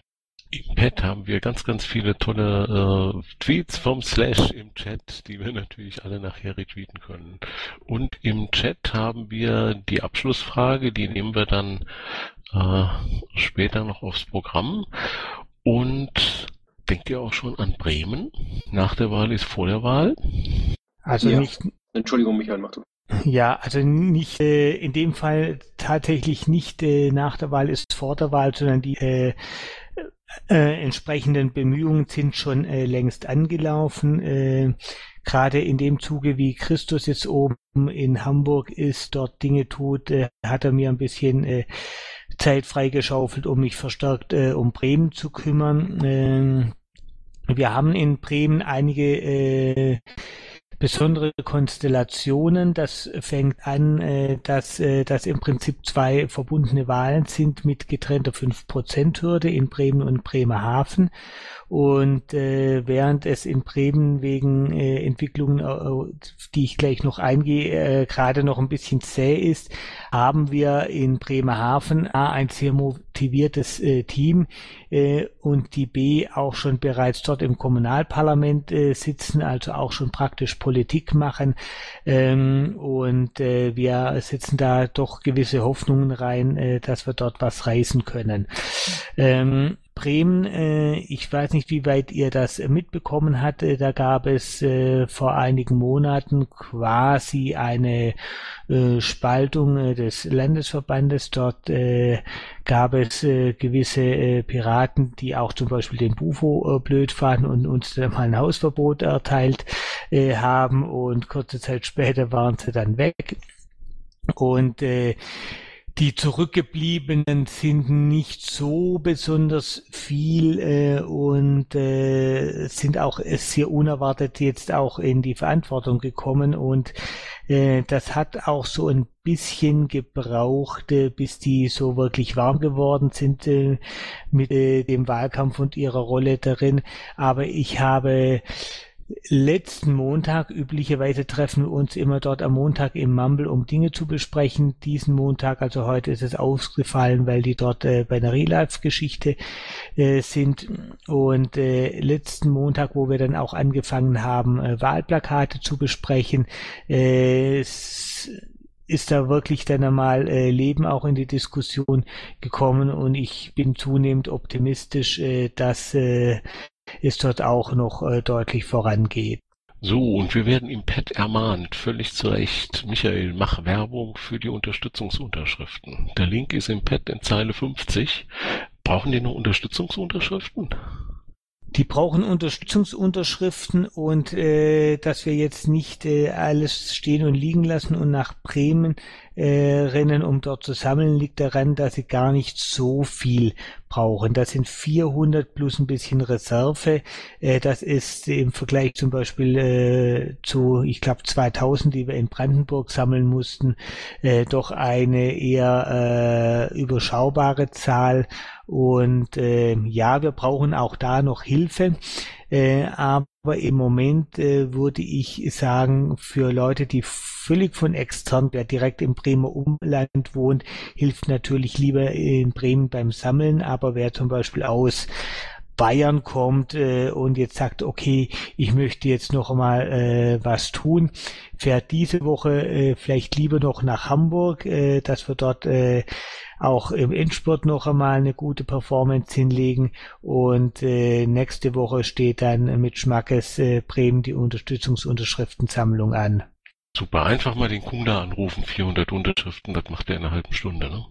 B: Im Pad haben wir ganz, ganz viele tolle äh, Tweets vom Slash im Chat, die wir natürlich alle nachher retweeten können. Und im Chat haben wir die Abschlussfrage, die nehmen wir dann äh, später noch aufs Programm. Und denkt ihr auch schon an Bremen? Nach der Wahl ist vor der Wahl?
K: Also
C: Ja.
K: nicht,
C: Entschuldigung, Michael, mach du.
K: ja, also nicht äh, in dem Fall tatsächlich nicht äh, nach der Wahl ist vor der Wahl, sondern die äh, äh, entsprechenden Bemühungen sind schon äh, längst angelaufen. Äh, Gerade in dem Zuge, wie Christus jetzt oben in Hamburg ist, dort Dinge tut, äh, hat er mir ein bisschen äh, Zeit freigeschaufelt, um mich verstärkt äh, um Bremen zu kümmern. Ähm, wir haben in Bremen einige äh, besondere Konstellationen. Das fängt an, äh, dass äh, das im Prinzip zwei verbundene Wahlen sind mit getrennter 5%-Hürde in Bremen und Bremerhaven. Und äh, während es in Bremen wegen äh, Entwicklungen, äh, die ich gleich noch eingehe, äh, gerade noch ein bisschen zäh ist, haben wir in Bremerhaven ein sehr motiviertes äh, Team äh, und die B auch schon bereits dort im Kommunalparlament äh, sitzen, also auch schon praktisch Politik machen. Ähm, und äh, wir setzen da doch gewisse Hoffnungen rein, äh, dass wir dort was reißen können. Ähm, Bremen, äh, ich weiß nicht, wie weit ihr das mitbekommen habt, da gab es äh, vor einigen Monaten quasi eine äh, Spaltung äh, des Landesverbandes. Dort äh, gab es äh, gewisse Piraten, die auch zum Beispiel den Bufo blöd fanden und uns mal ein Hausverbot erteilt haben und kurze Zeit später waren sie dann weg. Und die Zurückgebliebenen sind nicht so besonders viel äh, und äh, sind auch sehr unerwartet jetzt auch in die Verantwortung gekommen und äh, das hat auch so ein bisschen gebraucht, äh, bis die so wirklich warm geworden sind äh, mit äh, dem Wahlkampf und ihrer Rolle darin. Aber ich habe letzten Montag. Üblicherweise treffen wir uns immer dort am Montag im Mumble, um Dinge zu besprechen. Diesen Montag, also heute ist es ausgefallen, weil die dort äh, bei einer Real-Life-Geschichte äh, sind. Und äh, letzten Montag, wo wir dann auch angefangen haben, äh, Wahlplakate zu besprechen, äh, ist da wirklich dann einmal äh, Leben auch in die Diskussion gekommen und ich bin zunehmend optimistisch, äh, dass äh, es dort auch noch äh, deutlich vorangeht.
B: So, und wir werden im Pad ermahnt, völlig zu Recht. Michael, mach Werbung für die Unterstützungsunterschriften. Der Link ist im Pad in Zeile 50. Brauchen die noch Unterstützungsunterschriften?
K: Die brauchen Unterstützungsunterschriften und äh, dass wir jetzt nicht äh, alles stehen und liegen lassen und nach Bremen äh, rennen, um dort zu sammeln, liegt daran, dass sie gar nicht so viel brauchen. Das sind 400 plus ein bisschen Reserve. Äh, das ist im Vergleich zum Beispiel äh, zu, ich glaube, 2000, die wir in Brandenburg sammeln mussten, äh, doch eine eher äh, überschaubare Zahl. Und äh, ja, wir brauchen auch da noch Hilfe. Äh, aber im Moment äh, würde ich sagen, für Leute, die völlig von extern, wer direkt im Bremer Umland wohnt, hilft natürlich lieber in Bremen beim Sammeln. Aber wer zum Beispiel aus Bayern kommt äh, und jetzt sagt, okay, ich möchte jetzt noch mal äh, was tun, fährt diese Woche äh, vielleicht lieber noch nach Hamburg, äh, dass wir dort äh, auch im Endspurt noch einmal eine gute Performance hinlegen und äh, nächste Woche steht dann mit Schmackes äh, Bremen die Unterstützungsunterschriftensammlung an.
B: Super, einfach mal den Kunda anrufen, 400 Unterschriften, das macht er in einer halben Stunde, ne?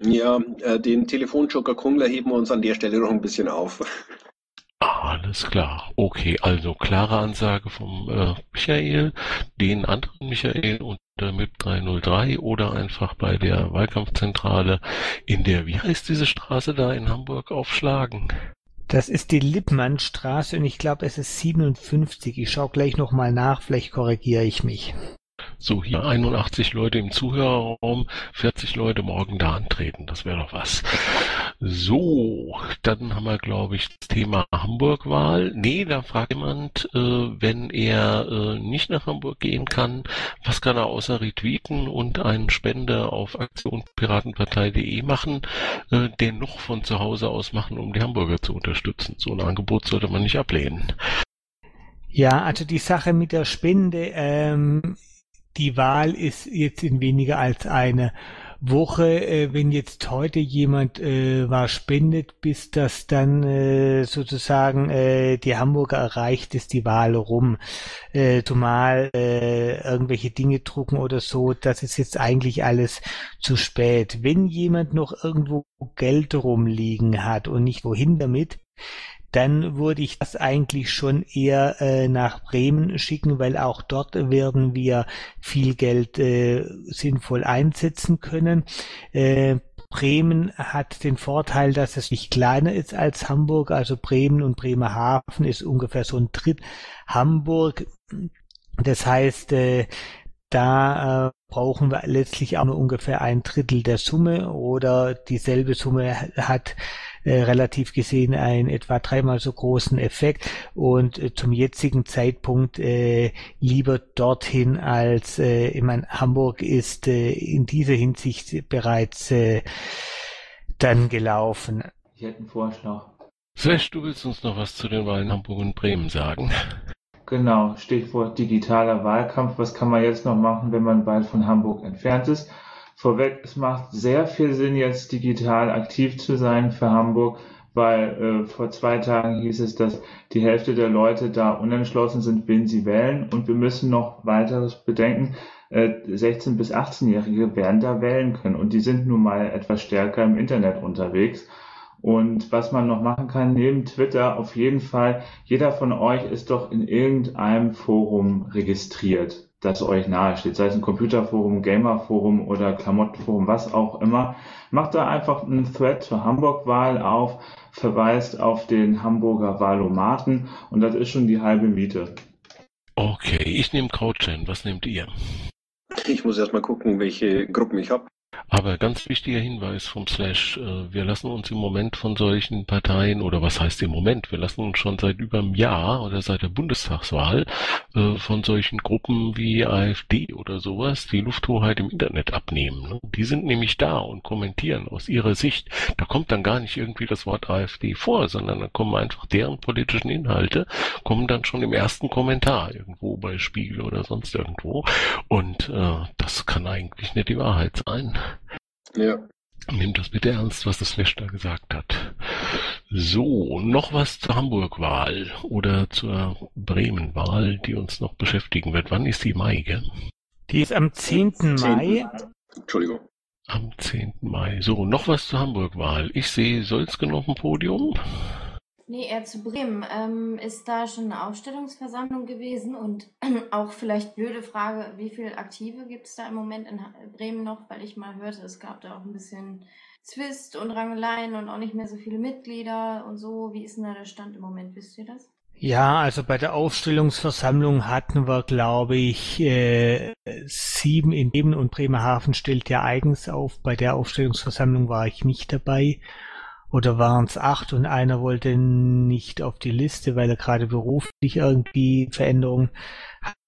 C: Ja, äh, den Telefonjoker Kungler heben wir uns an der Stelle noch ein bisschen auf.
B: Alles klar. Okay, also klare Ansage vom äh, Michael, den anderen Michael unter MIP 303 oder einfach bei der Wahlkampfzentrale in der, wie heißt diese Straße da in Hamburg, aufschlagen.
K: Das ist die Lippmannstraße und ich glaube, es ist 57. Ich schaue gleich nochmal nach, vielleicht korrigiere ich mich.
B: So, hier 81 Leute im Zuhörerraum, 40 Leute morgen da antreten. Das wäre doch was. So, dann haben wir, glaube ich, das Thema Hamburg-Wahl. Nee, da fragt jemand, äh, wenn er äh, nicht nach Hamburg gehen kann, was kann er außer retweeten und einen Spende auf aktionpiratenpartei.de machen, äh, den noch von zu Hause aus machen, um die Hamburger zu unterstützen. So ein Angebot sollte man nicht ablehnen.
K: Ja, also die Sache mit der Spende, ähm, die Wahl ist jetzt in weniger als eine Woche, äh, wenn jetzt heute jemand äh, was spendet, bis das dann äh, sozusagen äh, die Hamburger erreicht, ist die Wahl rum. Äh, zumal äh, irgendwelche Dinge drucken oder so, das ist jetzt eigentlich alles zu spät. Wenn jemand noch irgendwo Geld rumliegen hat und nicht wohin damit, dann würde ich das eigentlich schon eher äh, nach Bremen schicken, weil auch dort werden wir viel Geld äh, sinnvoll einsetzen können. Äh, Bremen hat den Vorteil, dass es nicht kleiner ist als Hamburg. Also Bremen und Bremerhaven ist ungefähr so ein Dritt Hamburg. Das heißt, äh, da äh, brauchen wir letztlich auch nur ungefähr ein Drittel der Summe oder dieselbe Summe hat äh, relativ gesehen einen etwa dreimal so großen Effekt und äh, zum jetzigen Zeitpunkt äh, lieber dorthin als äh, ich meine, Hamburg ist äh, in dieser Hinsicht bereits äh, dann gelaufen.
A: Ich hätte einen Vorschlag.
B: Sesh, du willst uns noch was zu den Wahlen Hamburg und Bremen sagen?
A: Genau, Stichwort digitaler Wahlkampf. Was kann man jetzt noch machen, wenn man weit von Hamburg entfernt ist? Vorweg, es macht sehr viel Sinn, jetzt digital aktiv zu sein für Hamburg, weil äh, vor zwei Tagen hieß es, dass die Hälfte der Leute da unentschlossen sind, wen sie wählen. Und wir müssen noch weiteres bedenken. Äh, 16- bis 18-Jährige werden da wählen können. Und die sind nun mal etwas stärker im Internet unterwegs. Und was man noch machen kann, neben Twitter, auf jeden Fall, jeder von euch ist doch in irgendeinem Forum registriert, das euch nahesteht, sei es ein Computerforum, Gamerforum oder Klamottenforum, was auch immer. Macht da einfach einen Thread zur Hamburg-Wahl auf, verweist auf den Hamburger Wahlomaten und das ist schon die halbe Miete.
B: Okay, ich nehme CrowdChain. Was nehmt ihr?
C: Ich muss erstmal gucken, welche Gruppen ich habe.
B: Aber ganz wichtiger Hinweis vom Slash, äh, wir lassen uns im Moment von solchen Parteien, oder was heißt im Moment, wir lassen uns schon seit über einem Jahr oder seit der Bundestagswahl äh, von solchen Gruppen wie AfD oder sowas die Lufthoheit im Internet abnehmen. Ne? Die sind nämlich da und kommentieren aus ihrer Sicht. Da kommt dann gar nicht irgendwie das Wort AfD vor, sondern da kommen einfach deren politischen Inhalte, kommen dann schon im ersten Kommentar irgendwo bei Spiegel oder sonst irgendwo. Und äh, das kann eigentlich nicht die Wahrheit sein.
C: Ja.
B: Nehmt das bitte ernst, was das Slash da gesagt hat. So, noch was zur Hamburg-Wahl oder zur Bremen-Wahl, die uns noch beschäftigen wird. Wann ist die Mai, gell?
K: Die ist am 10. Mai.
C: Entschuldigung.
B: Am 10. Mai. So, noch was zur Hamburg-Wahl. Ich sehe Solzgen auf dem Podium.
L: Nee, eher zu Bremen. Ähm, ist da schon eine Aufstellungsversammlung gewesen? Und [CLEARS THROAT] auch vielleicht blöde Frage, wie viele Aktive gibt es da im Moment in Bremen noch? Weil ich mal hörte, es gab da auch ein bisschen Zwist und Rangeleien und auch nicht mehr so viele Mitglieder und so. Wie ist denn da der Stand im Moment? Wisst ihr das?
K: Ja, also bei der Aufstellungsversammlung hatten wir, glaube ich, äh, sieben in Bremen und Bremerhaven stellt ja eigens auf. Bei der Aufstellungsversammlung war ich nicht dabei. Oder waren es acht und einer wollte nicht auf die Liste, weil er gerade beruflich irgendwie Veränderungen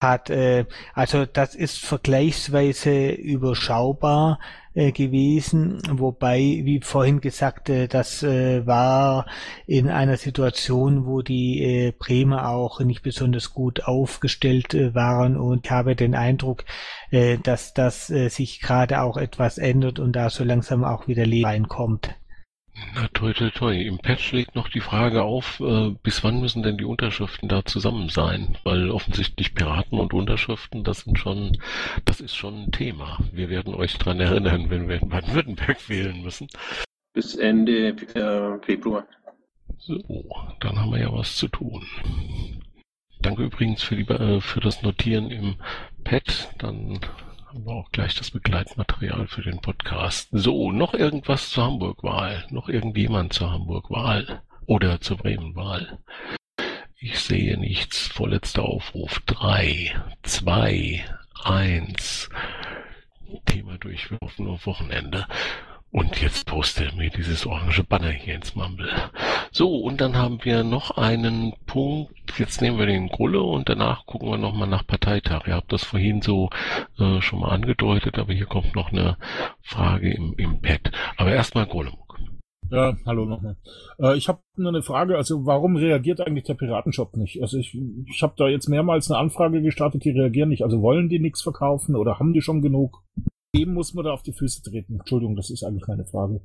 K: hat. Äh, also das ist vergleichsweise überschaubar äh, gewesen, wobei, wie vorhin gesagt, äh, das war in einer Situation, wo die Bremer auch nicht besonders gut aufgestellt waren und ich habe den Eindruck, dass das sich gerade auch etwas ändert und da so langsam auch wieder Leben reinkommt.
B: Na toi toi toi. Im Patch liegt noch die Frage auf, äh, bis wann müssen denn die Unterschriften da zusammen sein? Weil offensichtlich Piraten und Unterschriften, das sind schon, das ist schon ein Thema. Wir werden euch dran erinnern, wenn wir in Baden-Württemberg wählen müssen.
C: Bis Ende äh, Februar.
B: So, dann haben wir ja was zu tun. Danke übrigens für, die, äh, für das Notieren im Pad. Dann haben wir auch gleich das Begleitmaterial für den Podcast. So, noch irgendwas zur Hamburg-Wahl? Noch irgendjemand zur Hamburg-Wahl? Oder zur Bremen-Wahl? Ich sehe nichts. Vorletzter Aufruf. Drei, zwei, eins. Thema durchwerfen auf Wochenende. Und jetzt poste mir dieses orange Banner hier ins Mumble. So, und dann haben wir noch einen Punkt. Jetzt nehmen wir den Grulle und danach gucken wir nochmal nach Parteitag. Ihr habt das vorhin so äh, schon mal angedeutet, aber hier kommt noch eine Frage im, im Pad. Aber erstmal Grulle.
H: Ja, hallo nochmal. Äh, ich habe nur eine Frage, also warum reagiert eigentlich der Piratenshop nicht? Also ich, ich habe da jetzt mehrmals eine Anfrage gestartet, die reagieren nicht. Also wollen die nichts verkaufen oder haben die schon genug? Dem muss man da auf die Füße treten. Entschuldigung, das ist eigentlich meine Frage.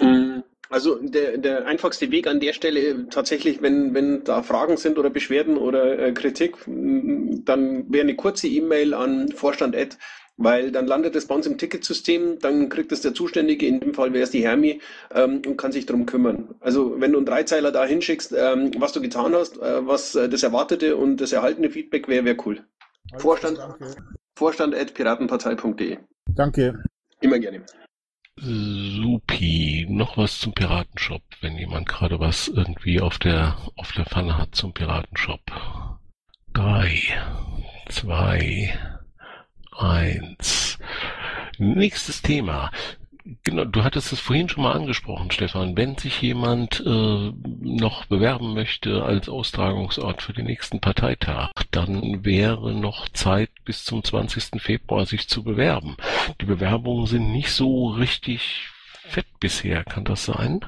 C: Mm, Also der, der einfachste Weg an der Stelle äh, tatsächlich, wenn, wenn da Fragen sind oder Beschwerden oder äh, Kritik, mm, dann wäre eine kurze E-Mail an Vorstand Ed, weil dann landet es bei uns im Ticketsystem, dann kriegt es der Zuständige, in dem Fall wäre es die Hermi, ähm, und kann sich darum kümmern. Also wenn du einen Dreizeiler da hinschickst, ähm, was du getan hast, äh, was äh, das erwartete und das erhaltene Feedback wäre, wäre cool. Vorstand, Vorstand at piratenpartei.de.
H: Danke.
C: Immer gerne.
B: Supi. Noch was zum Piratenshop, wenn jemand gerade was irgendwie auf der, auf der Pfanne hat zum Piratenshop. Drei, zwei, eins. Nächstes Thema. Genau, du hattest es vorhin schon mal angesprochen, Stefan. Wenn sich jemand äh, noch bewerben möchte als Austragungsort für den nächsten Parteitag, dann wäre noch Zeit bis zum 20. Februar sich zu bewerben. Die Bewerbungen sind nicht so richtig fett bisher, kann das sein?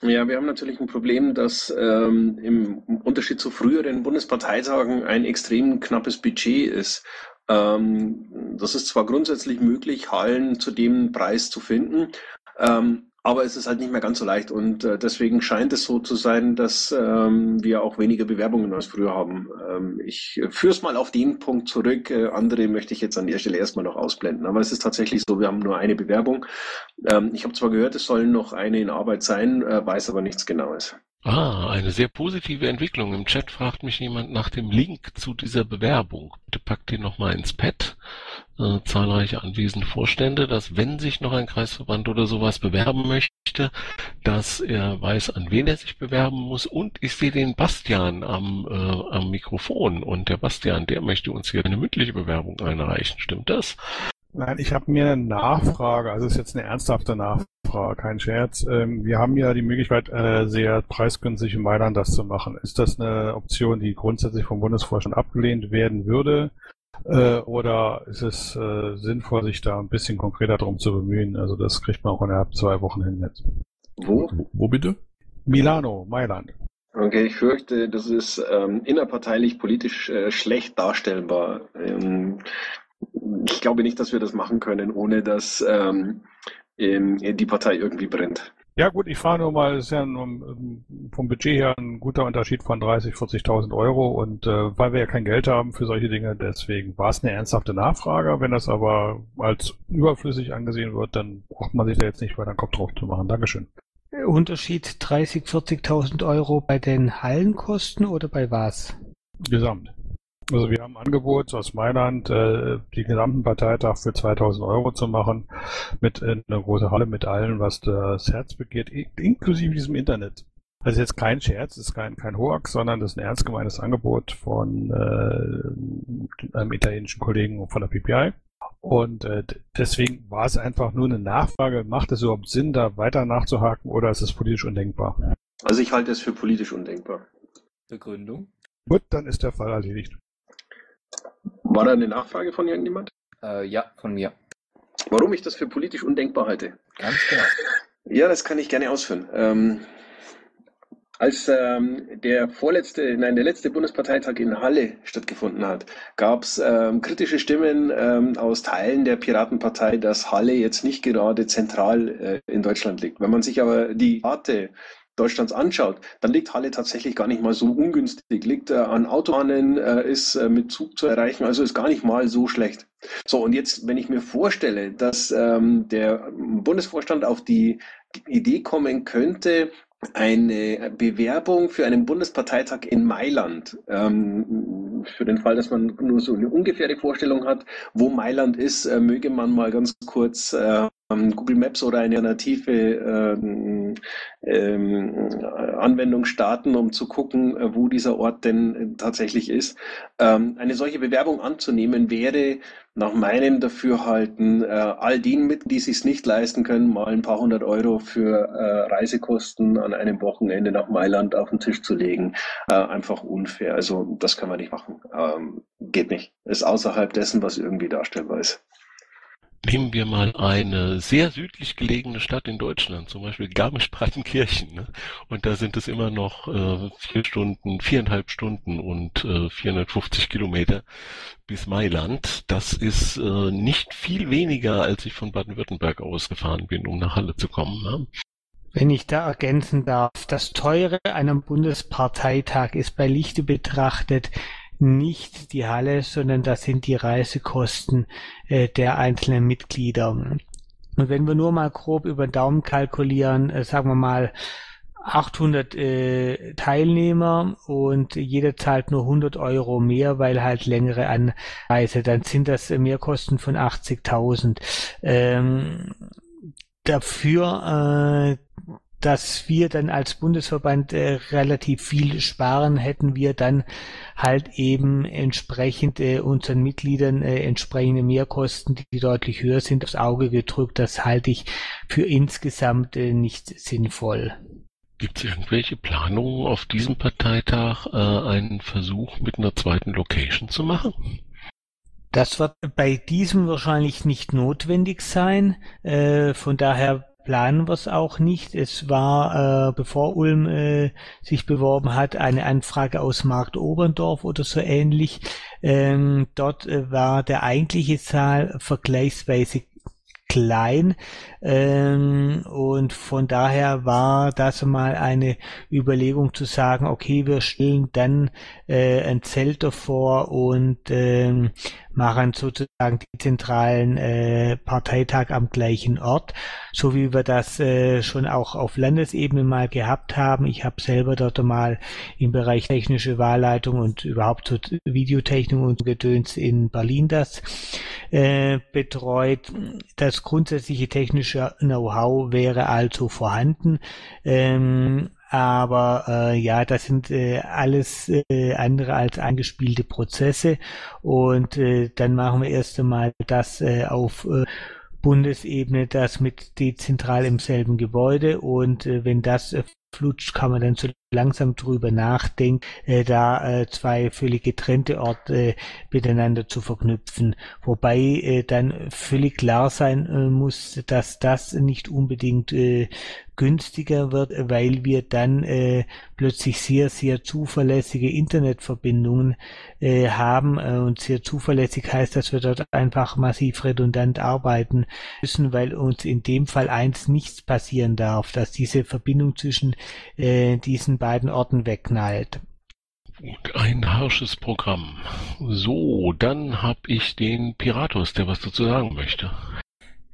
C: Ja, wir haben natürlich ein Problem, dass ähm, im Unterschied zu früheren Bundesparteitagen ein extrem knappes Budget ist. Ähm, das ist zwar grundsätzlich möglich, Hallen zu dem Preis zu finden, ähm, aber es ist halt nicht mehr ganz so leicht und äh, deswegen scheint es so zu sein, dass ähm, wir auch weniger Bewerbungen als früher haben. Ähm, ich führe es mal auf den Punkt zurück. Äh, andere möchte ich jetzt an der Stelle erstmal noch ausblenden. Aber es ist tatsächlich so, wir haben nur eine Bewerbung. Ähm, ich habe zwar gehört, es sollen noch eine in Arbeit sein, äh, weiß aber nichts Genaues.
B: Ah, eine sehr positive Entwicklung. Im Chat fragt mich jemand nach dem Link zu dieser Bewerbung. Bitte packt den nochmal ins Pad. Äh, zahlreiche anwesende Vorstände, dass wenn sich noch ein Kreisverband oder sowas bewerben möchte, dass er weiß, an wen er sich bewerben muss. Und ich sehe den Bastian am, äh, am Mikrofon. Und der Bastian, der möchte uns hier eine mündliche Bewerbung einreichen. Stimmt das?
M: Nein, ich habe mir eine Nachfrage, also es ist jetzt eine ernsthafte Nachfrage, kein Scherz. Ähm, wir haben ja die Möglichkeit, äh, sehr preisgünstig in Mailand das zu machen. Ist das eine Option, die grundsätzlich vom Bundesvorstand abgelehnt werden würde? Äh, oder ist es äh, sinnvoll, sich da ein bisschen konkreter darum zu bemühen? Also das kriegt man auch innerhalb zwei Wochen hin jetzt.
C: Wo?
D: Wo bitte?
M: Milano, Mailand.
C: Okay, ich fürchte, das ist ähm, innerparteilich politisch äh, schlecht darstellbar. Ähm, ich glaube nicht, dass wir das machen können, ohne dass ähm, die Partei irgendwie brennt.
M: Ja gut, ich fahre nur mal, es ist ja nur, vom Budget her ein guter Unterschied von 30.000, 40.000 Euro und äh, weil wir ja kein Geld haben für solche Dinge, deswegen war es eine ernsthafte Nachfrage. Wenn das aber als überflüssig angesehen wird, dann braucht man sich da jetzt nicht weiter den Kopf drauf zu machen. Dankeschön.
K: Unterschied 30.000, 40.000 Euro bei den Hallenkosten oder bei was?
M: Gesamt. Also wir haben ein Angebot aus Mailand, äh, die gesamten Parteitag für 2000 Euro zu machen, mit äh, einer großen Halle mit allen, was das Herz begehrt, inklusive diesem Internet. Das ist jetzt kein Scherz, das ist kein, kein Hoax, sondern das ist ein ernst gemeintes Angebot von äh, einem italienischen Kollegen von der PPI. Und äh, deswegen war es einfach nur eine Nachfrage, macht es überhaupt Sinn, da weiter nachzuhaken oder ist es politisch undenkbar?
C: Also ich halte es für politisch undenkbar.
J: Begründung?
M: Gut, dann ist der Fall erledigt.
C: War da eine Nachfrage von irgendjemand?
J: Äh, ja, von mir.
C: Warum ich das für politisch undenkbar halte?
J: Ganz genau. [LAUGHS]
C: Ja, das kann ich gerne ausführen. Ähm, als ähm, der vorletzte, nein, der letzte Bundesparteitag in Halle stattgefunden hat, gab es ähm, kritische Stimmen ähm, aus Teilen der Piratenpartei, dass Halle jetzt nicht gerade zentral äh, in Deutschland liegt. Wenn man sich aber die Karte Deutschlands anschaut, dann liegt Halle tatsächlich gar nicht mal so ungünstig. Liegt äh, an Autobahnen, äh, ist äh, mit Zug zu erreichen, also ist gar nicht mal so schlecht. So, und jetzt, wenn ich mir vorstelle, dass ähm, der Bundesvorstand auf die Idee kommen könnte, eine Bewerbung für einen Bundesparteitag in Mailand. Ähm, für den Fall, dass man nur so eine ungefähre Vorstellung hat, wo Mailand ist, äh, möge man mal ganz kurz äh, Google Maps oder eine alternative ähm, Anwendung starten, um zu gucken, äh, wo dieser Ort denn äh, tatsächlich ist. Ähm, eine solche Bewerbung anzunehmen wäre nach meinem Dafürhalten äh, all denen mit, die sich nicht leisten können, mal ein paar hundert Euro für äh, Reisekosten an einem Wochenende nach Mailand auf den Tisch zu legen, äh, einfach unfair. Also das kann man nicht machen. Ähm, geht nicht. Ist außerhalb dessen, was irgendwie darstellbar ist.
B: Nehmen wir mal eine sehr südlich gelegene Stadt in Deutschland, zum Beispiel Garmisch-Partenkirchen. Ne? Und da sind es immer noch äh, vier Stunden, viereinhalb Stunden und äh, 450 Kilometer bis Mailand. Das ist äh, nicht viel weniger, als ich von Baden-Württemberg ausgefahren bin, um nach Halle zu kommen. Ne?
K: Wenn ich da ergänzen darf, das Teure einem Bundesparteitag ist bei Lichte betrachtet nicht die Halle, sondern das sind die Reisekosten äh, der einzelnen Mitglieder. Und wenn wir nur mal grob über den Daumen kalkulieren, äh, sagen wir mal 800 äh, Teilnehmer und jeder zahlt nur 100 Euro mehr, weil halt längere Anreise, dann sind das Mehrkosten von 80.000. Ähm, dafür äh, dass wir dann als Bundesverband äh, relativ viel sparen, hätten wir dann halt eben entsprechend äh, unseren Mitgliedern äh, entsprechende Mehrkosten, die deutlich höher sind, aufs Auge gedrückt. Das halte ich für insgesamt äh, nicht sinnvoll.
B: Gibt es irgendwelche Planungen auf diesem Parteitag, äh, einen Versuch mit einer zweiten Location zu machen?
K: Das wird bei diesem wahrscheinlich nicht notwendig sein. Äh, von daher planen wir es auch nicht. Es war, äh, bevor Ulm äh, sich beworben hat, eine Anfrage aus Markt Oberndorf oder so ähnlich. Ähm, dort äh, war der eigentliche Zahl vergleichsweise klein ähm, und von daher war das mal eine Überlegung zu sagen, okay, wir stellen dann äh, ein Zelt davor und ähm, machen sozusagen die zentralen äh, Parteitag am gleichen Ort, so wie wir das äh, schon auch auf Landesebene mal gehabt haben. Ich habe selber dort mal im Bereich technische Wahlleitung und überhaupt so Videotechnik und Gedöns in Berlin das äh, betreut. Das grundsätzliche technische Know-how wäre also vorhanden. Ähm, aber äh, ja, das sind äh, alles äh, andere als angespielte Prozesse und äh, dann machen wir erst einmal das äh, auf äh, Bundesebene, das mit dezentral im selben Gebäude und äh, wenn das äh, flutscht, kann man dann so langsam drüber nachdenken, äh, da äh, zwei völlig getrennte Orte äh, miteinander zu verknüpfen. Wobei äh, dann völlig klar sein äh, muss, dass das nicht unbedingt äh, günstiger wird, weil wir dann äh, plötzlich sehr, sehr zuverlässige Internetverbindungen äh, haben. Äh, und sehr zuverlässig heißt, dass wir dort einfach massiv redundant arbeiten müssen, weil uns in dem Fall eins nichts passieren darf, dass diese Verbindung zwischen äh, diesen beiden Orten wegknallt.
B: Gut, ein harsches Programm. So, dann habe ich den Piratus, der was dazu sagen möchte.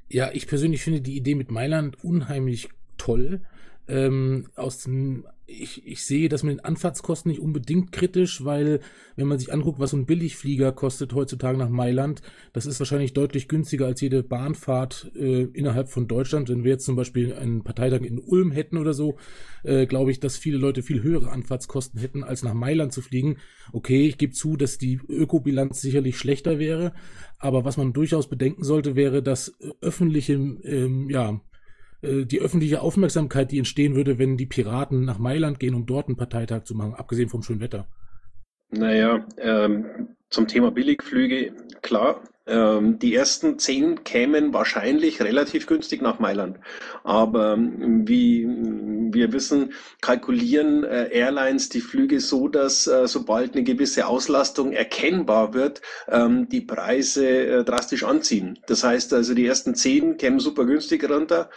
N: Ja, ich persönlich finde die Idee mit Mailand unheimlich toll. Ähm, aus dem, ich, ich sehe das mit den Anfahrtskosten nicht unbedingt kritisch, weil wenn man sich anguckt, was so ein Billigflieger kostet heutzutage nach Mailand, das ist wahrscheinlich deutlich günstiger als jede Bahnfahrt äh, innerhalb von Deutschland. Wenn wir jetzt zum Beispiel einen Parteitag in Ulm hätten oder so, äh, glaube ich, dass viele Leute viel höhere Anfahrtskosten hätten, als nach Mailand zu fliegen. Okay, ich gebe zu, dass die Ökobilanz sicherlich schlechter wäre, aber was man durchaus bedenken sollte, wäre, dass öffentliche, ähm, ja, die öffentliche Aufmerksamkeit, die entstehen würde, wenn die Piraten nach Mailand gehen, um dort einen Parteitag zu machen, abgesehen vom schönen Wetter.
C: Naja, ähm, zum Thema Billigflüge, klar, die ersten zehn kämen wahrscheinlich relativ günstig nach Mailand. Aber ähm, wie wir wissen, kalkulieren äh, Airlines die Flüge so, dass äh, sobald eine gewisse Auslastung erkennbar wird, ähm, die Preise äh, drastisch anziehen. Das heißt also, die ersten zehn kämen super günstig runter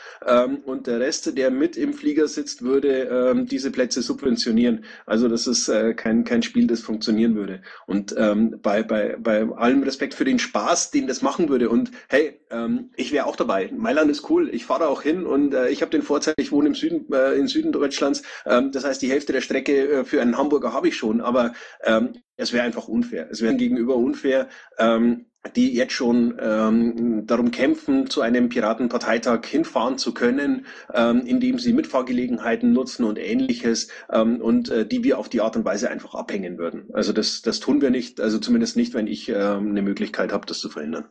C: und der Rest, der mit im Flieger sitzt, würde diese Plätze subventionieren. Also das ist kein, kein Spiel, das funktionieren würde. Und bei, bei, bei allem Respekt für den Spaß, Spaß, den das machen würde. Und hey, ähm, ich wäre auch dabei. Mailand ist cool. Ich fahre auch hin und äh, ich habe den Vorteil, ich wohne im Süden, äh, im Süden Deutschlands. Ähm, das heißt, die Hälfte der Strecke äh, für einen Hamburger habe ich schon. Aber ähm, es wäre einfach unfair. Es wäre gegenüber unfair, ähm, die jetzt schon ähm, darum kämpfen, zu einem Piratenparteitag hinfahren zu können, ähm, indem sie Mitfahrgelegenheiten nutzen und ähnliches ähm, und äh, die wir auf die Art und Weise einfach abhängen würden. Also das, das tun wir nicht, also zumindest nicht, wenn ich ähm, eine Möglichkeit habe, das zu verhindern.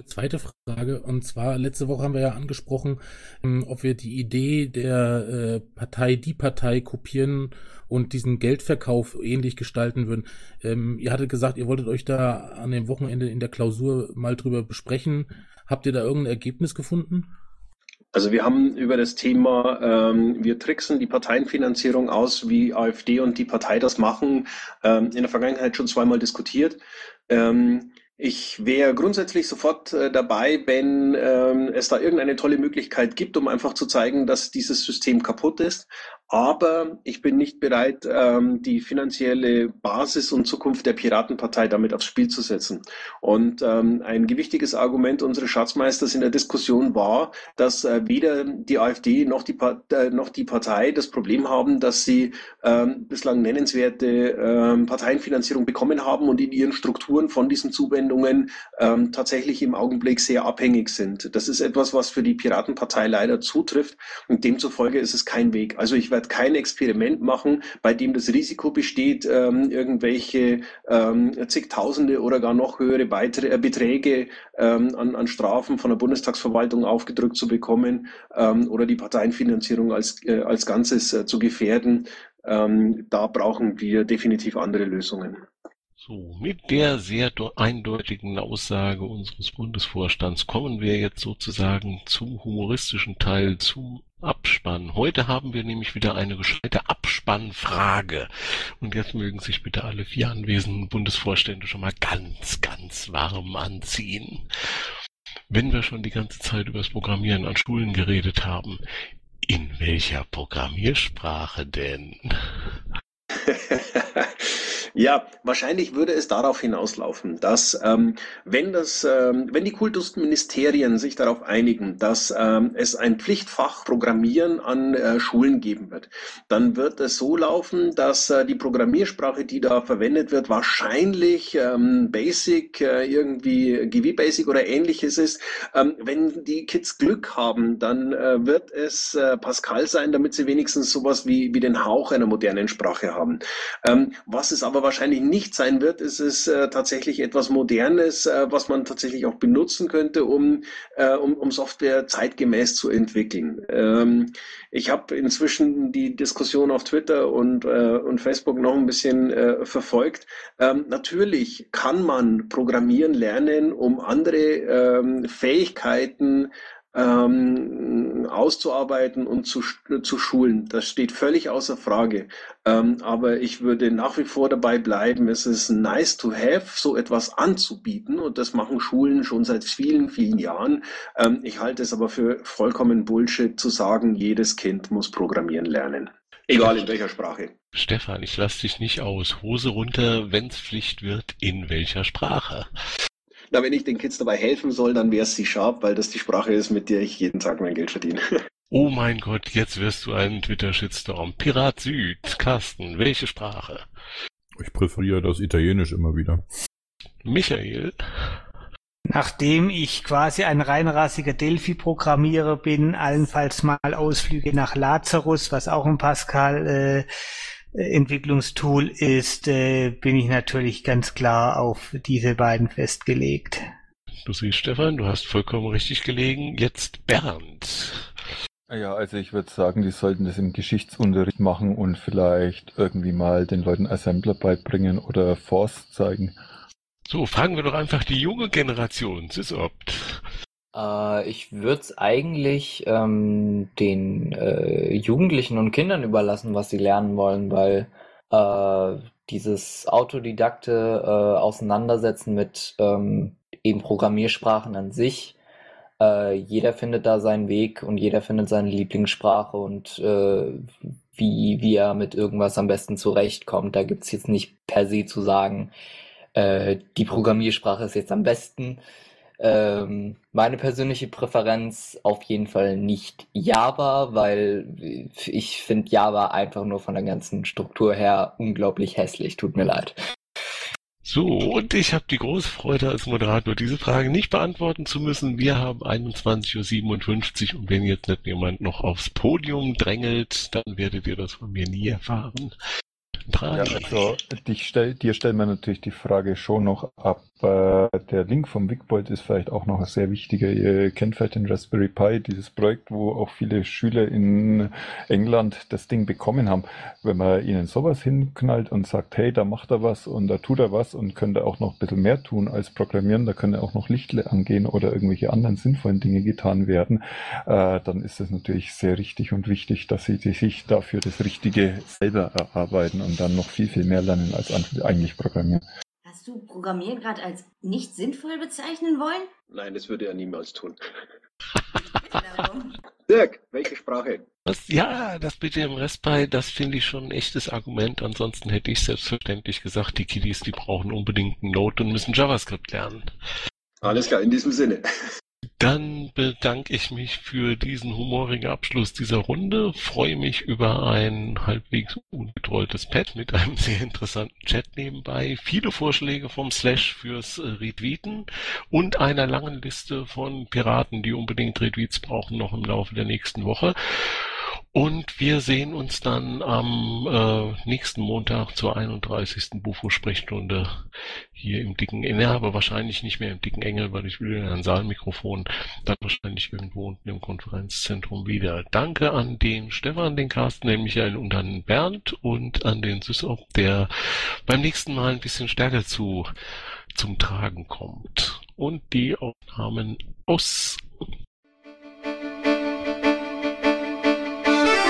N: Eine zweite Frage und zwar letzte Woche haben wir ja angesprochen, ähm, ob wir die Idee der äh, Partei die Partei kopieren und diesen Geldverkauf ähnlich gestalten würden. Ähm, ihr hattet gesagt, ihr wolltet euch da an dem Wochenende in der Klausur mal drüber besprechen. Habt ihr da irgendein Ergebnis gefunden?
C: Also wir haben über das Thema, ähm, wir tricksen die Parteienfinanzierung aus, wie AfD und die Partei das machen, ähm, in der Vergangenheit schon zweimal diskutiert. Ähm, ich wäre grundsätzlich sofort äh, dabei, wenn ähm, es da irgendeine tolle Möglichkeit gibt, um einfach zu zeigen, dass dieses System kaputt ist. Aber ich bin nicht bereit, ähm, die finanzielle Basis und Zukunft der Piratenpartei damit aufs Spiel zu setzen. Und ähm, ein gewichtiges Argument unseres Schatzmeisters in der Diskussion war, dass äh, weder die AfD noch die, äh, noch die Partei das Problem haben, dass sie ähm, bislang nennenswerte ähm, Parteienfinanzierung bekommen haben und in ihren Strukturen von diesen Zuwendungen ähm, tatsächlich im Augenblick sehr abhängig sind. Das ist etwas, was für die Piratenpartei leider zutrifft und demzufolge ist es kein Weg. Also ich werde werde kein Experiment machen, bei dem das Risiko besteht, ähm, irgendwelche ähm, zigtausende oder gar noch höhere Beiträ äh, Beträge ähm, an, an Strafen von der Bundestagsverwaltung aufgedrückt zu bekommen ähm, oder die Parteienfinanzierung als, äh, als Ganzes äh, zu gefährden. Ähm, da brauchen wir definitiv andere Lösungen.
B: So, mit der sehr eindeutigen Aussage unseres Bundesvorstands kommen wir jetzt sozusagen zum humoristischen Teil, zum Abspann. Heute haben wir nämlich wieder eine gescheite Abspannfrage. Und jetzt mögen sich bitte alle vier anwesenden Bundesvorstände schon mal ganz, ganz warm anziehen. Wenn wir schon die ganze Zeit über das Programmieren an Schulen geredet haben, in welcher Programmiersprache denn? [LAUGHS]
C: Ja, wahrscheinlich würde es darauf hinauslaufen, dass ähm, wenn das, ähm, wenn die Kultusministerien sich darauf einigen, dass ähm, es ein Pflichtfach Programmieren an äh, Schulen geben wird, dann wird es so laufen, dass äh, die Programmiersprache, die da verwendet wird, wahrscheinlich ähm, Basic, äh, irgendwie GW Basic oder ähnliches ist. Ähm, wenn die Kids Glück haben, dann äh, wird es äh, Pascal sein, damit sie wenigstens sowas wie, wie den Hauch einer modernen Sprache haben. Ähm, was es aber wahrscheinlich nicht sein wird, ist es äh, tatsächlich etwas Modernes, äh, was man tatsächlich auch benutzen könnte, um, äh, um, um Software zeitgemäß zu entwickeln. Ähm, ich habe inzwischen die Diskussion auf Twitter und, äh, und Facebook noch ein bisschen äh, verfolgt. Ähm, natürlich kann man programmieren lernen, um andere ähm, Fähigkeiten ähm, auszuarbeiten und zu, zu schulen. Das steht völlig außer Frage. Ähm, aber ich würde nach wie vor dabei bleiben, es ist nice to have, so etwas anzubieten und das machen Schulen schon seit vielen, vielen Jahren. Ähm, ich halte es aber für vollkommen Bullshit zu sagen, jedes Kind muss programmieren lernen. Egal in welcher Sprache.
B: Stefan, ich lasse dich nicht aus. Hose runter, wenn's Pflicht wird, in welcher Sprache?
C: Na, wenn ich den Kids dabei helfen soll, dann wäre es C-Sharp, weil das die Sprache ist, mit der ich jeden Tag mein Geld verdiene. [LAUGHS]
B: Oh mein Gott, jetzt wirst du einen Twitter-Shitstorm. Pirat Süd, Carsten, welche Sprache?
D: Ich präferiere das Italienisch immer wieder.
B: Michael?
K: Nachdem ich quasi ein reinrassiger Delphi-Programmierer bin, allenfalls mal Ausflüge nach Lazarus, was auch ein Pascal äh, Entwicklungstool ist, äh, bin ich natürlich ganz klar auf diese beiden festgelegt.
B: Du siehst, Stefan, du hast vollkommen richtig gelegen. Jetzt Bernd.
G: Ja, also ich würde sagen, die sollten das im Geschichtsunterricht machen und vielleicht irgendwie mal den Leuten Assembler beibringen oder Force zeigen.
B: So, fragen wir doch einfach die junge Generation, Sysopt.
J: Äh, ich würde es eigentlich ähm, den äh, Jugendlichen und Kindern überlassen, was sie lernen wollen, weil äh, dieses autodidakte äh, Auseinandersetzen mit ähm, eben Programmiersprachen an sich, äh, jeder findet da seinen Weg und jeder findet seine Lieblingssprache und wie, wie er mit irgendwas am besten zurechtkommt. Da gibt es jetzt nicht per se zu sagen, die Programmiersprache ist jetzt am besten ähm, meine persönliche Präferenz auf jeden Fall nicht Java, weil ich finde Java einfach nur von der ganzen Struktur her unglaublich hässlich. Tut mir leid.
B: So, und ich habe die große Freude als Moderator, diese Frage nicht beantworten zu müssen. Wir haben 21.57 Uhr und wenn jetzt nicht jemand noch aufs Podium drängelt, dann werdet ihr das von mir nie erfahren.
G: Ja, also stell, dir stellen wir natürlich die Frage schon noch ab. Äh, der Link vom Wigbold ist vielleicht auch noch sehr wichtiger. Ihr kennt vielleicht den Raspberry Pi, dieses Projekt, wo auch viele Schüler in England das Ding bekommen haben. Wenn man ihnen sowas hinknallt und sagt, hey, da macht er was und da tut er was und könnte auch noch ein bisschen mehr tun als programmieren, da können auch noch Lichtle angehen oder irgendwelche anderen sinnvollen Dinge getan werden, äh, dann ist es natürlich sehr richtig und wichtig, dass sie sich dafür das Richtige selber erarbeiten und dann noch viel, viel mehr lernen als eigentlich programmieren.
L: Hast du Programmieren gerade als nicht sinnvoll bezeichnen wollen?
C: Nein, das würde er niemals tun. [LAUGHS] Dirk, welche Sprache?
B: Was, ja, das bitte im Restbei, das finde ich schon ein echtes Argument. Ansonsten hätte ich selbstverständlich gesagt, die Kiddies, die brauchen unbedingt einen Node und müssen JavaScript lernen.
C: Alles klar, in diesem Sinne.
B: Dann bedanke ich mich für diesen humorigen Abschluss dieser Runde, freue mich über ein halbwegs ungetrolltes Pad mit einem sehr interessanten Chat nebenbei, viele Vorschläge vom Slash fürs äh, Retweeten und einer langen Liste von Piraten, die unbedingt Retweets brauchen, noch im Laufe der nächsten Woche. Und wir sehen uns dann am äh, nächsten Montag zur 31. Bufo-Sprechstunde hier im dicken Engel, aber wahrscheinlich nicht mehr im dicken Engel, weil ich will ja ein Saalmikrofon, dann wahrscheinlich irgendwo unten im Konferenzzentrum wieder. Danke an den Stefan, den Carsten, den Michael und an Bernd und an den Sysop, der beim nächsten Mal ein bisschen stärker zu zum Tragen kommt. Und die Aufnahmen aus.